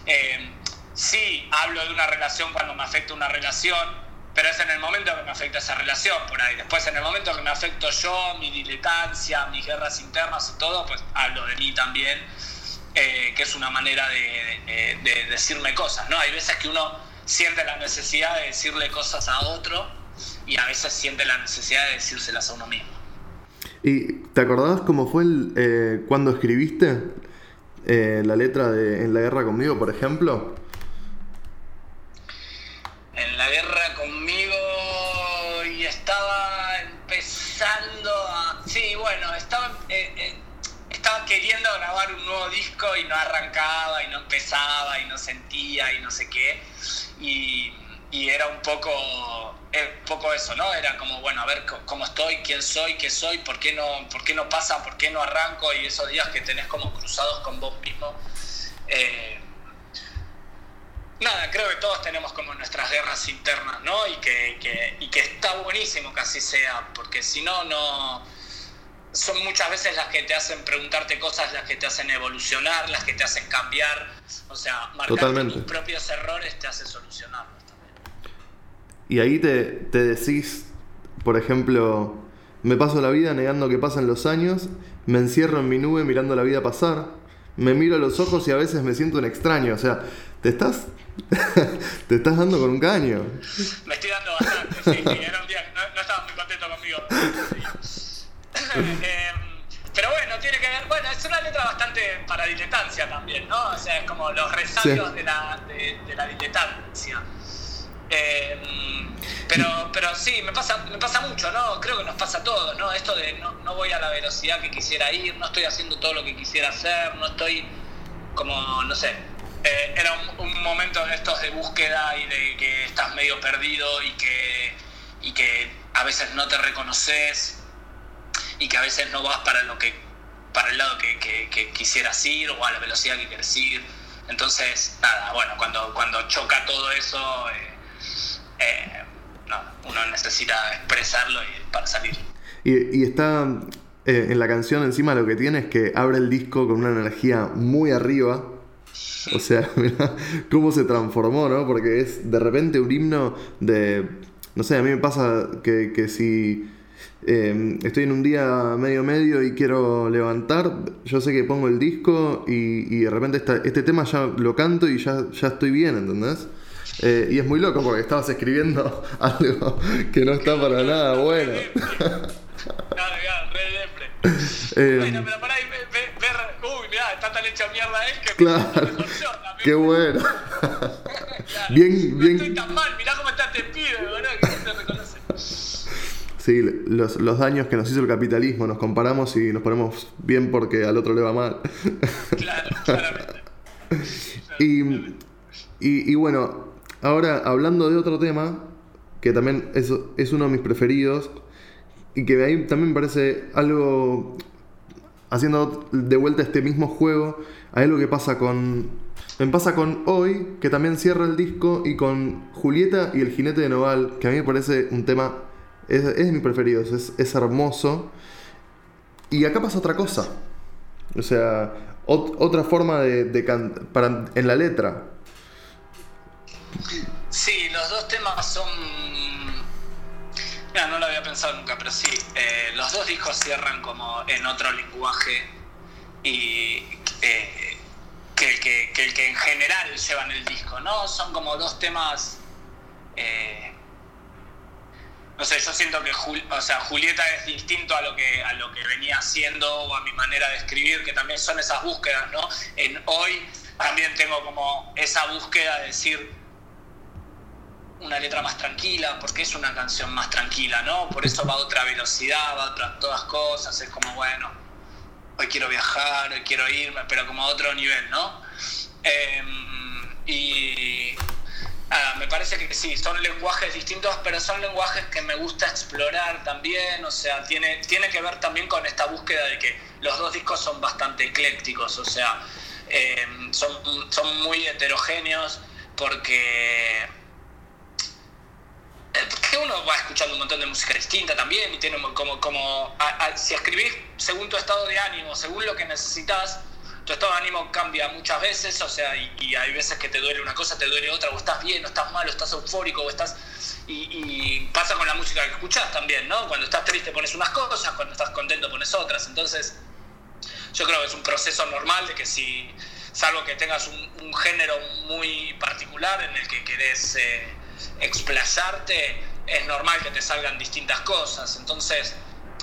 eh, sí hablo de una relación cuando me afecta una relación, pero es en el momento que me afecta esa relación por ahí. Después, en el momento que me afecto yo, mi diletancia, mis guerras internas y todo, pues hablo de mí también, eh, que es una manera de, decirme cosas, ¿no? Hay veces que uno siente la necesidad de decirle cosas a otro y a veces siente la necesidad de decírselas a uno mismo. ¿Y te acordás cómo fue el, eh, cuando escribiste eh, la letra de En la guerra conmigo, por ejemplo? en la guerra conmigo y estaba empezando a... Sí, bueno, estaba, eh, eh, estaba queriendo grabar un nuevo disco y no arrancaba y no empezaba y no sentía y no sé qué. Y, era un poco, un poco eso, ¿no? Era como, bueno, a ver cómo estoy, quién soy, qué soy, por qué no, por qué no pasa, por qué no arranco y esos días que tenés como cruzados con vos mismo. Eh, nada, creo que todos tenemos como nuestras guerras internas, ¿no? Y que, que, está buenísimo que así sea, porque si no, no... Son muchas veces las que te hacen preguntarte cosas, las que te hacen evolucionar, las que te hacen cambiar. O sea, marcar tus propios errores te hace solucionarlos. Y ahí te, te decís, por ejemplo, me paso la vida negando que pasan los años, me encierro en mi nube mirando la vida pasar, me miro a los ojos y a veces me siento un extraño. O sea, te estás (laughs) te estás dando con un caño. Me estoy dando bastante, sí, sí. Era un día no, no estaba muy contento conmigo. (laughs) Em, pero bueno, tiene que ver. Bueno, es una letra bastante para diletancia también, ¿no? O sea, es como los resabios de, la, de, la diletancia. Em, pero, pero sí, me pasa, me pasa mucho, ¿no? Creo que nos pasa a todos, ¿no? Esto de no, no voy a la velocidad que quisiera ir, no estoy haciendo todo lo que quisiera hacer, no estoy como, no sé, eh, era un, momento de estos de búsqueda y de que estás medio perdido y que, y que a veces no te reconoces y que a veces no vas para lo que para el lado que, quisieras ir o a la velocidad que quieres ir. Entonces, nada, bueno, cuando, cuando choca todo eso, eh, eh, uno necesita expresarlo para salir. Y, y está en la canción encima lo que tiene es que abre el disco con una energía muy arriba o sea, (laughs) mira cómo se transformó, ¿no? Porque es de repente un himno de... No sé, a mí me pasa que, que si em, estoy en un día medio medio y quiero levantar, yo sé que pongo el disco y, y de repente este tema ya lo canto y ya, ya estoy bien, ¿entendés? Eh, y es muy loco porque estabas escribiendo (laughs) algo que no está para nada bueno. Claro, claro, eh, bueno, pero por ahí ver, uy, mirá, está tan hecha mierda él que claro. funciona. (laughs) Qué bueno. (laughs) bien, bien. No estoy tan mal, mirá cómo está este pibe, ¿verdad? Que no se reconoce. Sí, los, los, daños que nos hizo el capitalismo, nos comparamos y nos ponemos bien porque al otro le va mal. Claro, claramente. y, y, y, bueno, ahora hablando de otro tema, que también es, es uno de mis preferidos, y que ahí también me parece algo, haciendo de vuelta este mismo juego, hay algo que pasa con, me pasa con Hoy, que también cierra el disco, y con Julieta y el jinete de Noval, que a mí me parece un tema, es, es de mis preferidos, es, es hermoso. Y acá pasa otra cosa. O sea, otra forma de, de en la letra. Sí, los dos temas son no lo había pensado nunca, pero sí, eh, los dos discos cierran como en otro lenguaje y eh, que, el que, en general llevan el disco, ¿no? Son como dos temas... Eh, no sé, yo siento que o sea, Julieta es distinto a lo, que, a lo que venía haciendo o a mi manera de escribir, que también son esas búsquedas, ¿no? En hoy también tengo como esa búsqueda de decir, una letra más tranquila, porque es una canción más tranquila, ¿no? Por eso va a otra velocidad, va a otras todas cosas, es como, bueno, hoy quiero viajar, hoy quiero irme, pero como a otro nivel, ¿no? Em, y me parece que sí, son lenguajes distintos, pero son lenguajes que me gusta explorar también, o sea, tiene, tiene que ver también con esta búsqueda de que los dos discos son bastante eclécticos, o sea, eh, son, son muy heterogéneos porque eh, que uno va escuchando un montón de música distinta también y tiene como, como si escribís según tu estado de ánimo, según lo que necesitas, tu estado de ánimo cambia muchas veces, o sea, y, hay veces que te duele una cosa, te duele otra, o estás bien, o estás mal, o estás eufórico, o estás... Y, pasa con la música que escuchás también, ¿no? Cuando estás triste pones unas cosas, cuando estás contento pones otras, entonces yo creo que es un proceso normal de que si, salvo que tengas un, género muy particular en el que querés eh, explayarte, es normal que te salgan distintas cosas, entonces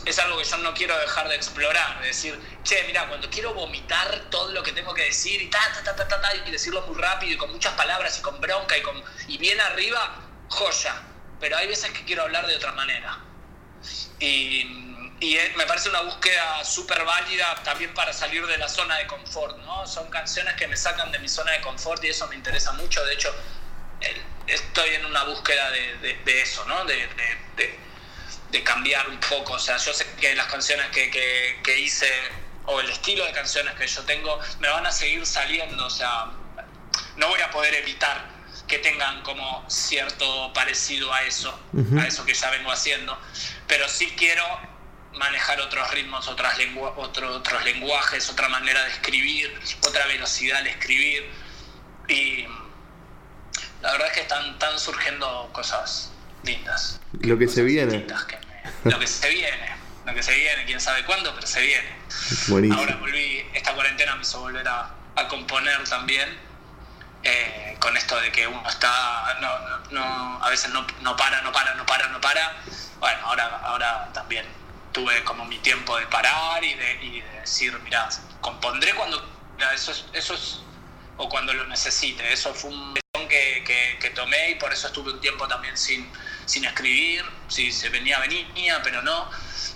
es algo que yo no quiero dejar de explorar, de decir, che, mira, cuando quiero vomitar todo lo que tengo que decir y ta, ta, ta, ta, ta, y decirlo muy rápido y con muchas palabras y con bronca y, con, y bien arriba, joya. Pero hay veces que quiero hablar de otra manera. Y, y me parece una búsqueda súper válida también para salir de la zona de confort, ¿no? Son canciones que me sacan de mi zona de confort y eso me interesa mucho. De hecho, estoy en una búsqueda de, de, eso, ¿no? de de cambiar un poco. O sea, yo sé que las canciones que, que, hice o el estilo de canciones que yo tengo me van a seguir saliendo. O sea, no voy a poder evitar que tengan como cierto parecido a eso, a eso que ya vengo haciendo. Pero sí quiero manejar otros ritmos, otras otros lenguajes, otra manera de escribir, otra velocidad de escribir. Y la verdad es que están, están surgiendo cosas lindas. Lo que se viene. lo que se viene. Lo que se viene, quién sabe cuándo, pero se viene. Ahora volví, esta cuarentena me hizo volver a, componer también. Eh, con esto de que uno está, no, no, a veces no, no, para, no para, no para, no para. Bueno, ahora, ahora también tuve como mi tiempo de parar y de, y de decir, mira, compondré cuando, eso es, eso es, o cuando lo necesite. Eso fue un que, que, tomé y por eso estuve un tiempo también sin, sin escribir, si se venía, venía, pero no.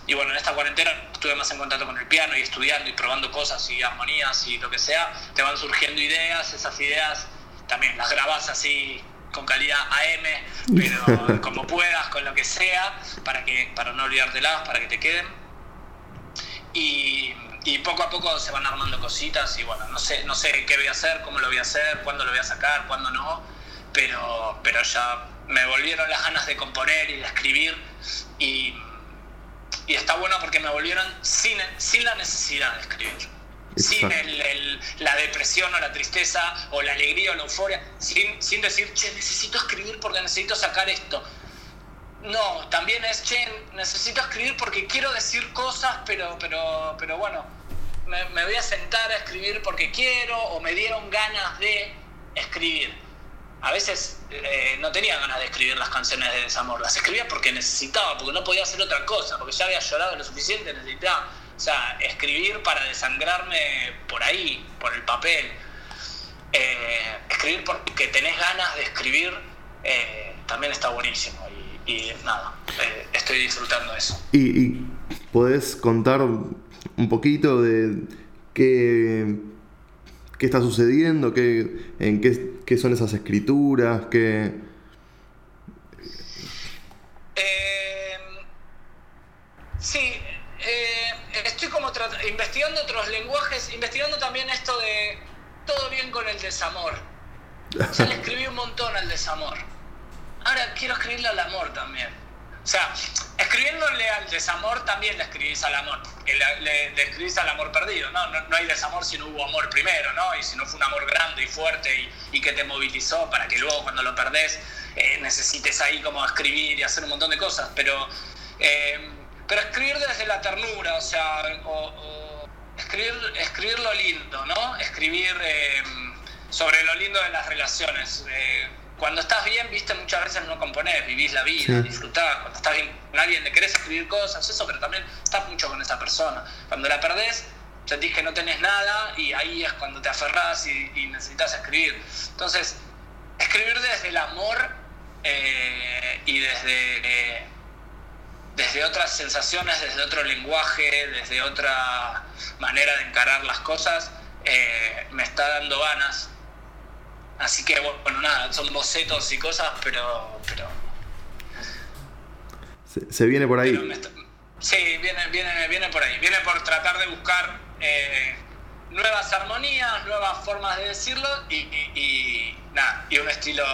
Y bueno, en esta cuarentena estuve más en contacto con el piano y estudiando y probando cosas y armonías y lo que sea. Te van surgiendo ideas, esas ideas también las grabas así con calidad AM, pero (laughs) como puedas, con lo que sea, para, que, para no olvidártelas, para que te queden. Y, y poco a poco se van armando cositas y bueno, no sé, no sé qué voy a hacer, cómo lo voy a hacer, cuándo lo voy a sacar, cuándo no, pero, pero ya me volvieron las ganas de componer y de escribir y, y está bueno porque me volvieron sin, sin la necesidad de escribir. Sin la depresión o la tristeza o la alegría o la euforia, sin, sin decir, che, necesito escribir porque necesito sacar esto no, también es, che, necesito escribir porque quiero decir cosas, pero, pero, pero bueno, me, voy a sentar a escribir porque quiero o me dieron ganas de escribir. A veces eh, no tenía ganas de escribir las canciones de desamor, las escribía porque necesitaba, porque no podía hacer otra cosa, porque ya había llorado lo suficiente, necesitaba, o sea, escribir para desangrarme por ahí, por el papel. Eh, escribir porque tenés ganas de escribir eh, también está buenísimo y nada, eh, estoy disfrutando eso. ¿Y, ¿Y, podés contar un poquito de qué, qué está sucediendo, qué, en qué, qué son esas escrituras, qué... Eh, sí, eh, estoy como investigando otros lenguajes, investigando también esto de todo bien con el desamor. Ya le escribí un montón al desamor ahora quiero escribirle al amor también. O sea, escribiéndole al desamor también le escribís al amor, porque le, escribís al amor perdido, ¿no? ¿no? hay desamor si no hubo amor primero, ¿no? Y si no fue un amor grande y fuerte y, que te movilizó para que luego cuando lo perdés eh, necesites ahí como escribir y hacer un montón de cosas, pero, eh, pero escribir desde la ternura, o sea, escribir, escribir lo lindo, ¿no? Escribir eh, sobre lo lindo de las relaciones cuando estás bien, viste, muchas veces no componés, vivís la vida, disfrutás. Cuando estás bien con alguien, le querés escribir cosas, eso, pero también estás mucho con esa persona. Cuando la perdés, sentís que no tenés nada y ahí es cuando te aferrás y, necesitas escribir. Entonces, escribir desde el amor eh, y desde, eh, desde otras sensaciones, desde otro lenguaje, desde otra manera de encarar las cosas, eh, me está dando ganas Así que bueno, nada, son bocetos y cosas, pero... pero se, viene por ahí. sí, viene, viene, viene por ahí. Viene por tratar de buscar eh, nuevas armonías, nuevas formas de decirlo y, nada, y un estilo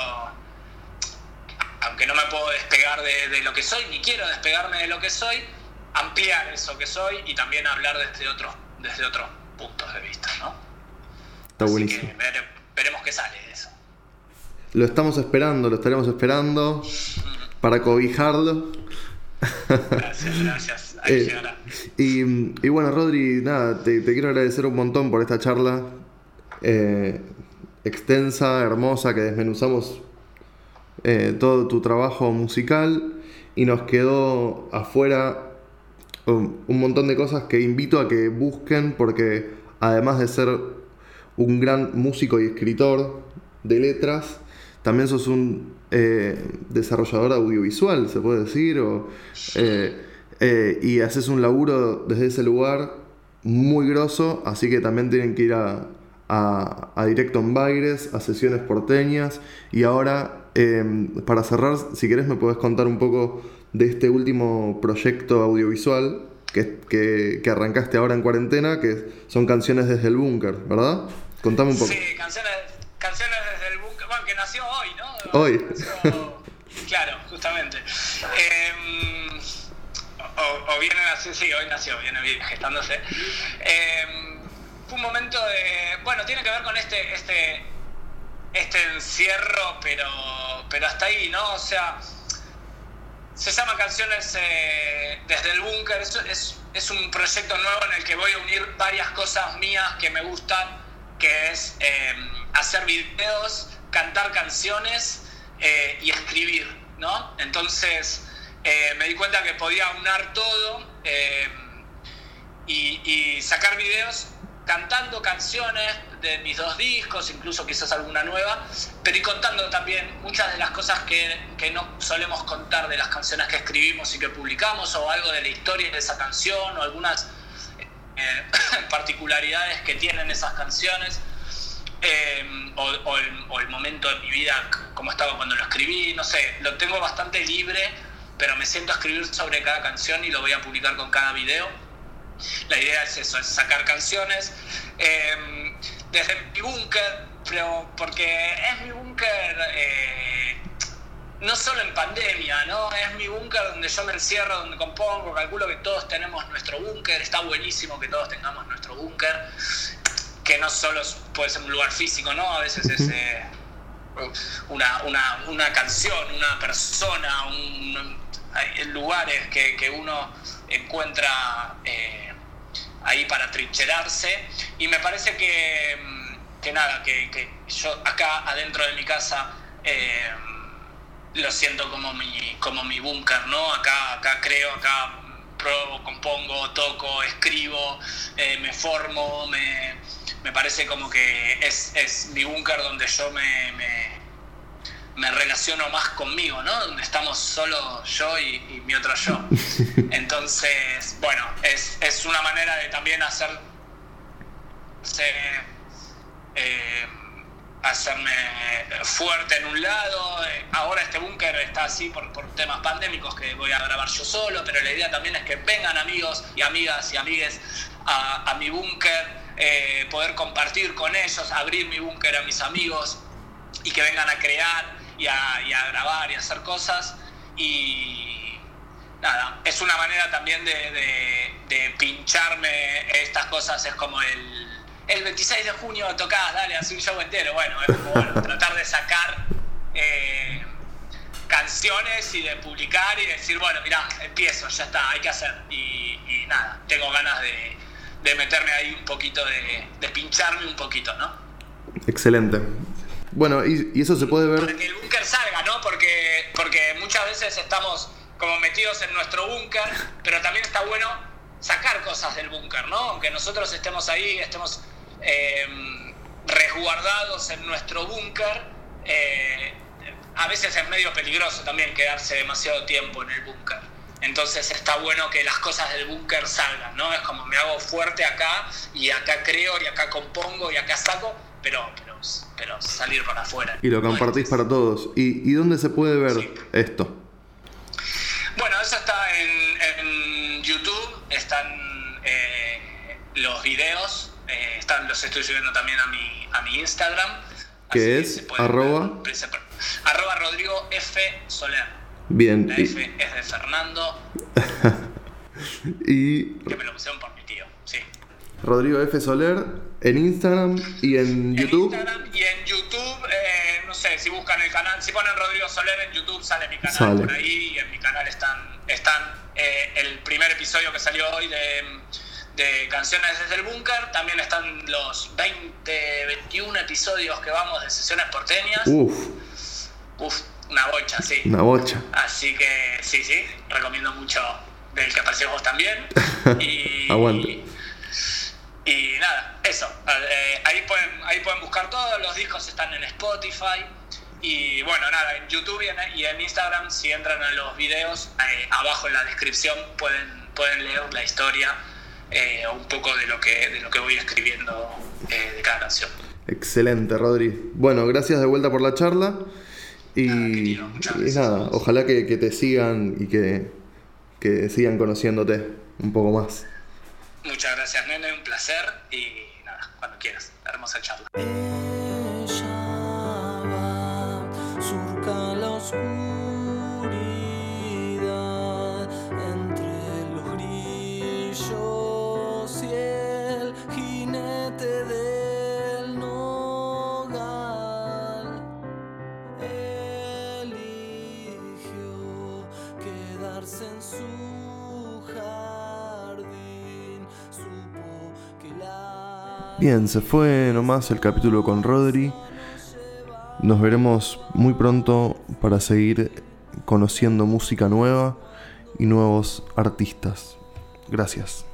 aunque no me puedo despegar de, lo que soy, ni quiero despegarme de lo que soy, ampliar eso que soy y también hablar desde otros, desde otros puntos de vista, ¿no? Está buenísimo. Veremos qué sale eso. Lo estamos esperando, lo estaremos esperando para cobijarlo. Gracias, gracias. Ahí eh, llegará. Y, bueno, Rodri, nada, te, quiero agradecer un montón por esta charla eh, extensa, hermosa, que desmenuzamos eh, todo tu trabajo musical y nos quedó afuera un, montón de cosas que invito a que busquen porque además de ser un gran músico y escritor de letras, también sos un eh, desarrollador audiovisual, se puede decir, o, eh, y haces un laburo desde ese lugar muy grosso, así que también tienen que ir a, a, Directo en Baires, a sesiones porteñas. Y ahora, para cerrar, si querés me puedes contar un poco de este último proyecto audiovisual que, que, arrancaste ahora en cuarentena, que son canciones desde el búnker, ¿verdad? Contame un poco. Sí, canciones, canciones desde el búnker, bueno, que nació hoy, ¿no? Hoy. claro, justamente. Em, o, o, viene así, sí, hoy nació, viene gestándose. Eh, fue un momento de. Bueno, tiene que ver con este, este, este encierro, pero, pero hasta ahí, ¿no? O sea, se llama Canciones eh, desde el Búnker. Es, es, un proyecto nuevo en el que voy a unir varias cosas mías que me gustan, que es eh, hacer videos, cantar canciones eh, y escribir, ¿no? Entonces me di cuenta que podía unar todo y, y sacar videos cantando canciones de mis dos discos, incluso quizás alguna nueva, pero y contando también muchas de las cosas que, no solemos contar de las canciones que escribimos y que publicamos, o algo de la historia de esa canción, o algunas eh, (coughs) particularidades que tienen esas canciones. Eh, o, el, momento de mi vida como estaba cuando lo escribí, no sé, lo tengo bastante libre, pero me siento a escribir sobre cada canción y lo voy a publicar con cada video. La idea es eso, es sacar canciones em, desde mi búnker, pero porque es mi búnker eh, no solo en pandemia, ¿no? Es mi búnker donde yo me encierro, donde compongo, calculo que todos tenemos nuestro búnker, está buenísimo que todos tengamos nuestro búnker, que no solo puede ser un lugar físico, ¿no? A veces es eh, una, una, una, canción, una persona, un, hay lugares que, que uno encuentra eh, ahí para trincherarse. Y me parece que, que nada, que, que, yo acá adentro de mi casa eh, lo siento como mi, como mi búnker, ¿no? Acá, acá creo, acá pruebo, compongo, toco, escribo, eh, me formo, me, me, parece como que es, es mi búnker donde yo me, me me relaciono más conmigo, ¿no? Donde estamos solo yo y, mi otro yo. (laughs) Entonces, bueno, es, es, una manera de también hacer, eh, hacerme fuerte en un lado. Ahora este búnker está así por, por, temas pandémicos que voy a grabar yo solo, pero la idea también es que vengan amigos y amigas y amigues a, a mi búnker, eh, poder compartir con ellos, abrir mi búnker a mis amigos y que vengan a crear y a, grabar y a hacer cosas. Y nada, es una manera también de, pincharme estas cosas. Es como el, el 26 de junio tocás, dale, así un show entero. Bueno, es como (laughs) tratar de sacar eh, canciones y de publicar y decir, bueno, mira empiezo, ya está, hay que hacer. Y, nada, tengo ganas de, de, meterme ahí un poquito, de, de pincharme un poquito, ¿no? Excelente. Bueno, y, eso se puede ver. Para que el búnker salga, ¿no? Porque, porque muchas veces estamos como metidos en nuestro búnker, pero también está bueno sacar cosas del búnker, ¿no? Aunque nosotros estemos ahí, estemos em, resguardados en nuestro búnker, eh, a veces es medio peligroso también quedarse demasiado tiempo en el búnker. Entonces está bueno que las cosas del búnker salgan, ¿no? Es como me hago fuerte acá y acá creo y acá compongo y acá saco, pero, pero pero salir para afuera. Y lo compartís para todos. ¿Y, y dónde se puede ver Sí. esto? Bueno, eso está en, en YouTube, están eh, los videos, eh, están, los estoy subiendo también a mi, a mi Instagram. ¿Qué así es? pueden Arroba. ver, arroba Rodrigo F. Soler. Bien. La Y, es de Fernando, (laughs) y que me lo pusieron por mi tío, sí. Rodrigo F. Soler en Instagram y en YouTube. En Instagram y en YouTube, eh, no sé, si buscan el canal, si ponen Rodrigo Soler en YouTube sale mi canal Sale. por ahí y en mi canal están, están eh, el primer episodio que salió hoy de, de Canciones desde el Búnker, también están los 20, 21 episodios que vamos de sesiones porteñas. Uf, Uf, una bocha, sí. una bocha. Así que sí, sí, recomiendo mucho del que apareció vos también. (laughs) Y, Aguante. Y nada, eso. Eh, ahí, pueden, ahí pueden buscar todos los discos, están en Spotify. Y bueno, nada, en YouTube y en, y en Instagram, si entran a los videos, eh, abajo en la descripción pueden, pueden leer la historia, eh, un poco de lo que, de lo que voy escribiendo eh, de cada canción. Excelente, Rodri. Bueno, gracias de vuelta por la charla. Y, Nada, querido, y nada, ojalá que, que te sigan y que, que sigan conociéndote un poco más. Muchas gracias, nene, un placer. Y nada, cuando quieras, hermosa charla. Ella va, surca la oscuridad del. Eligió quedarse en su jardín, supo que la Bien, se fue nomás el capítulo con Rodri. Nos veremos muy pronto para seguir conociendo música nueva y nuevos artistas. Gracias.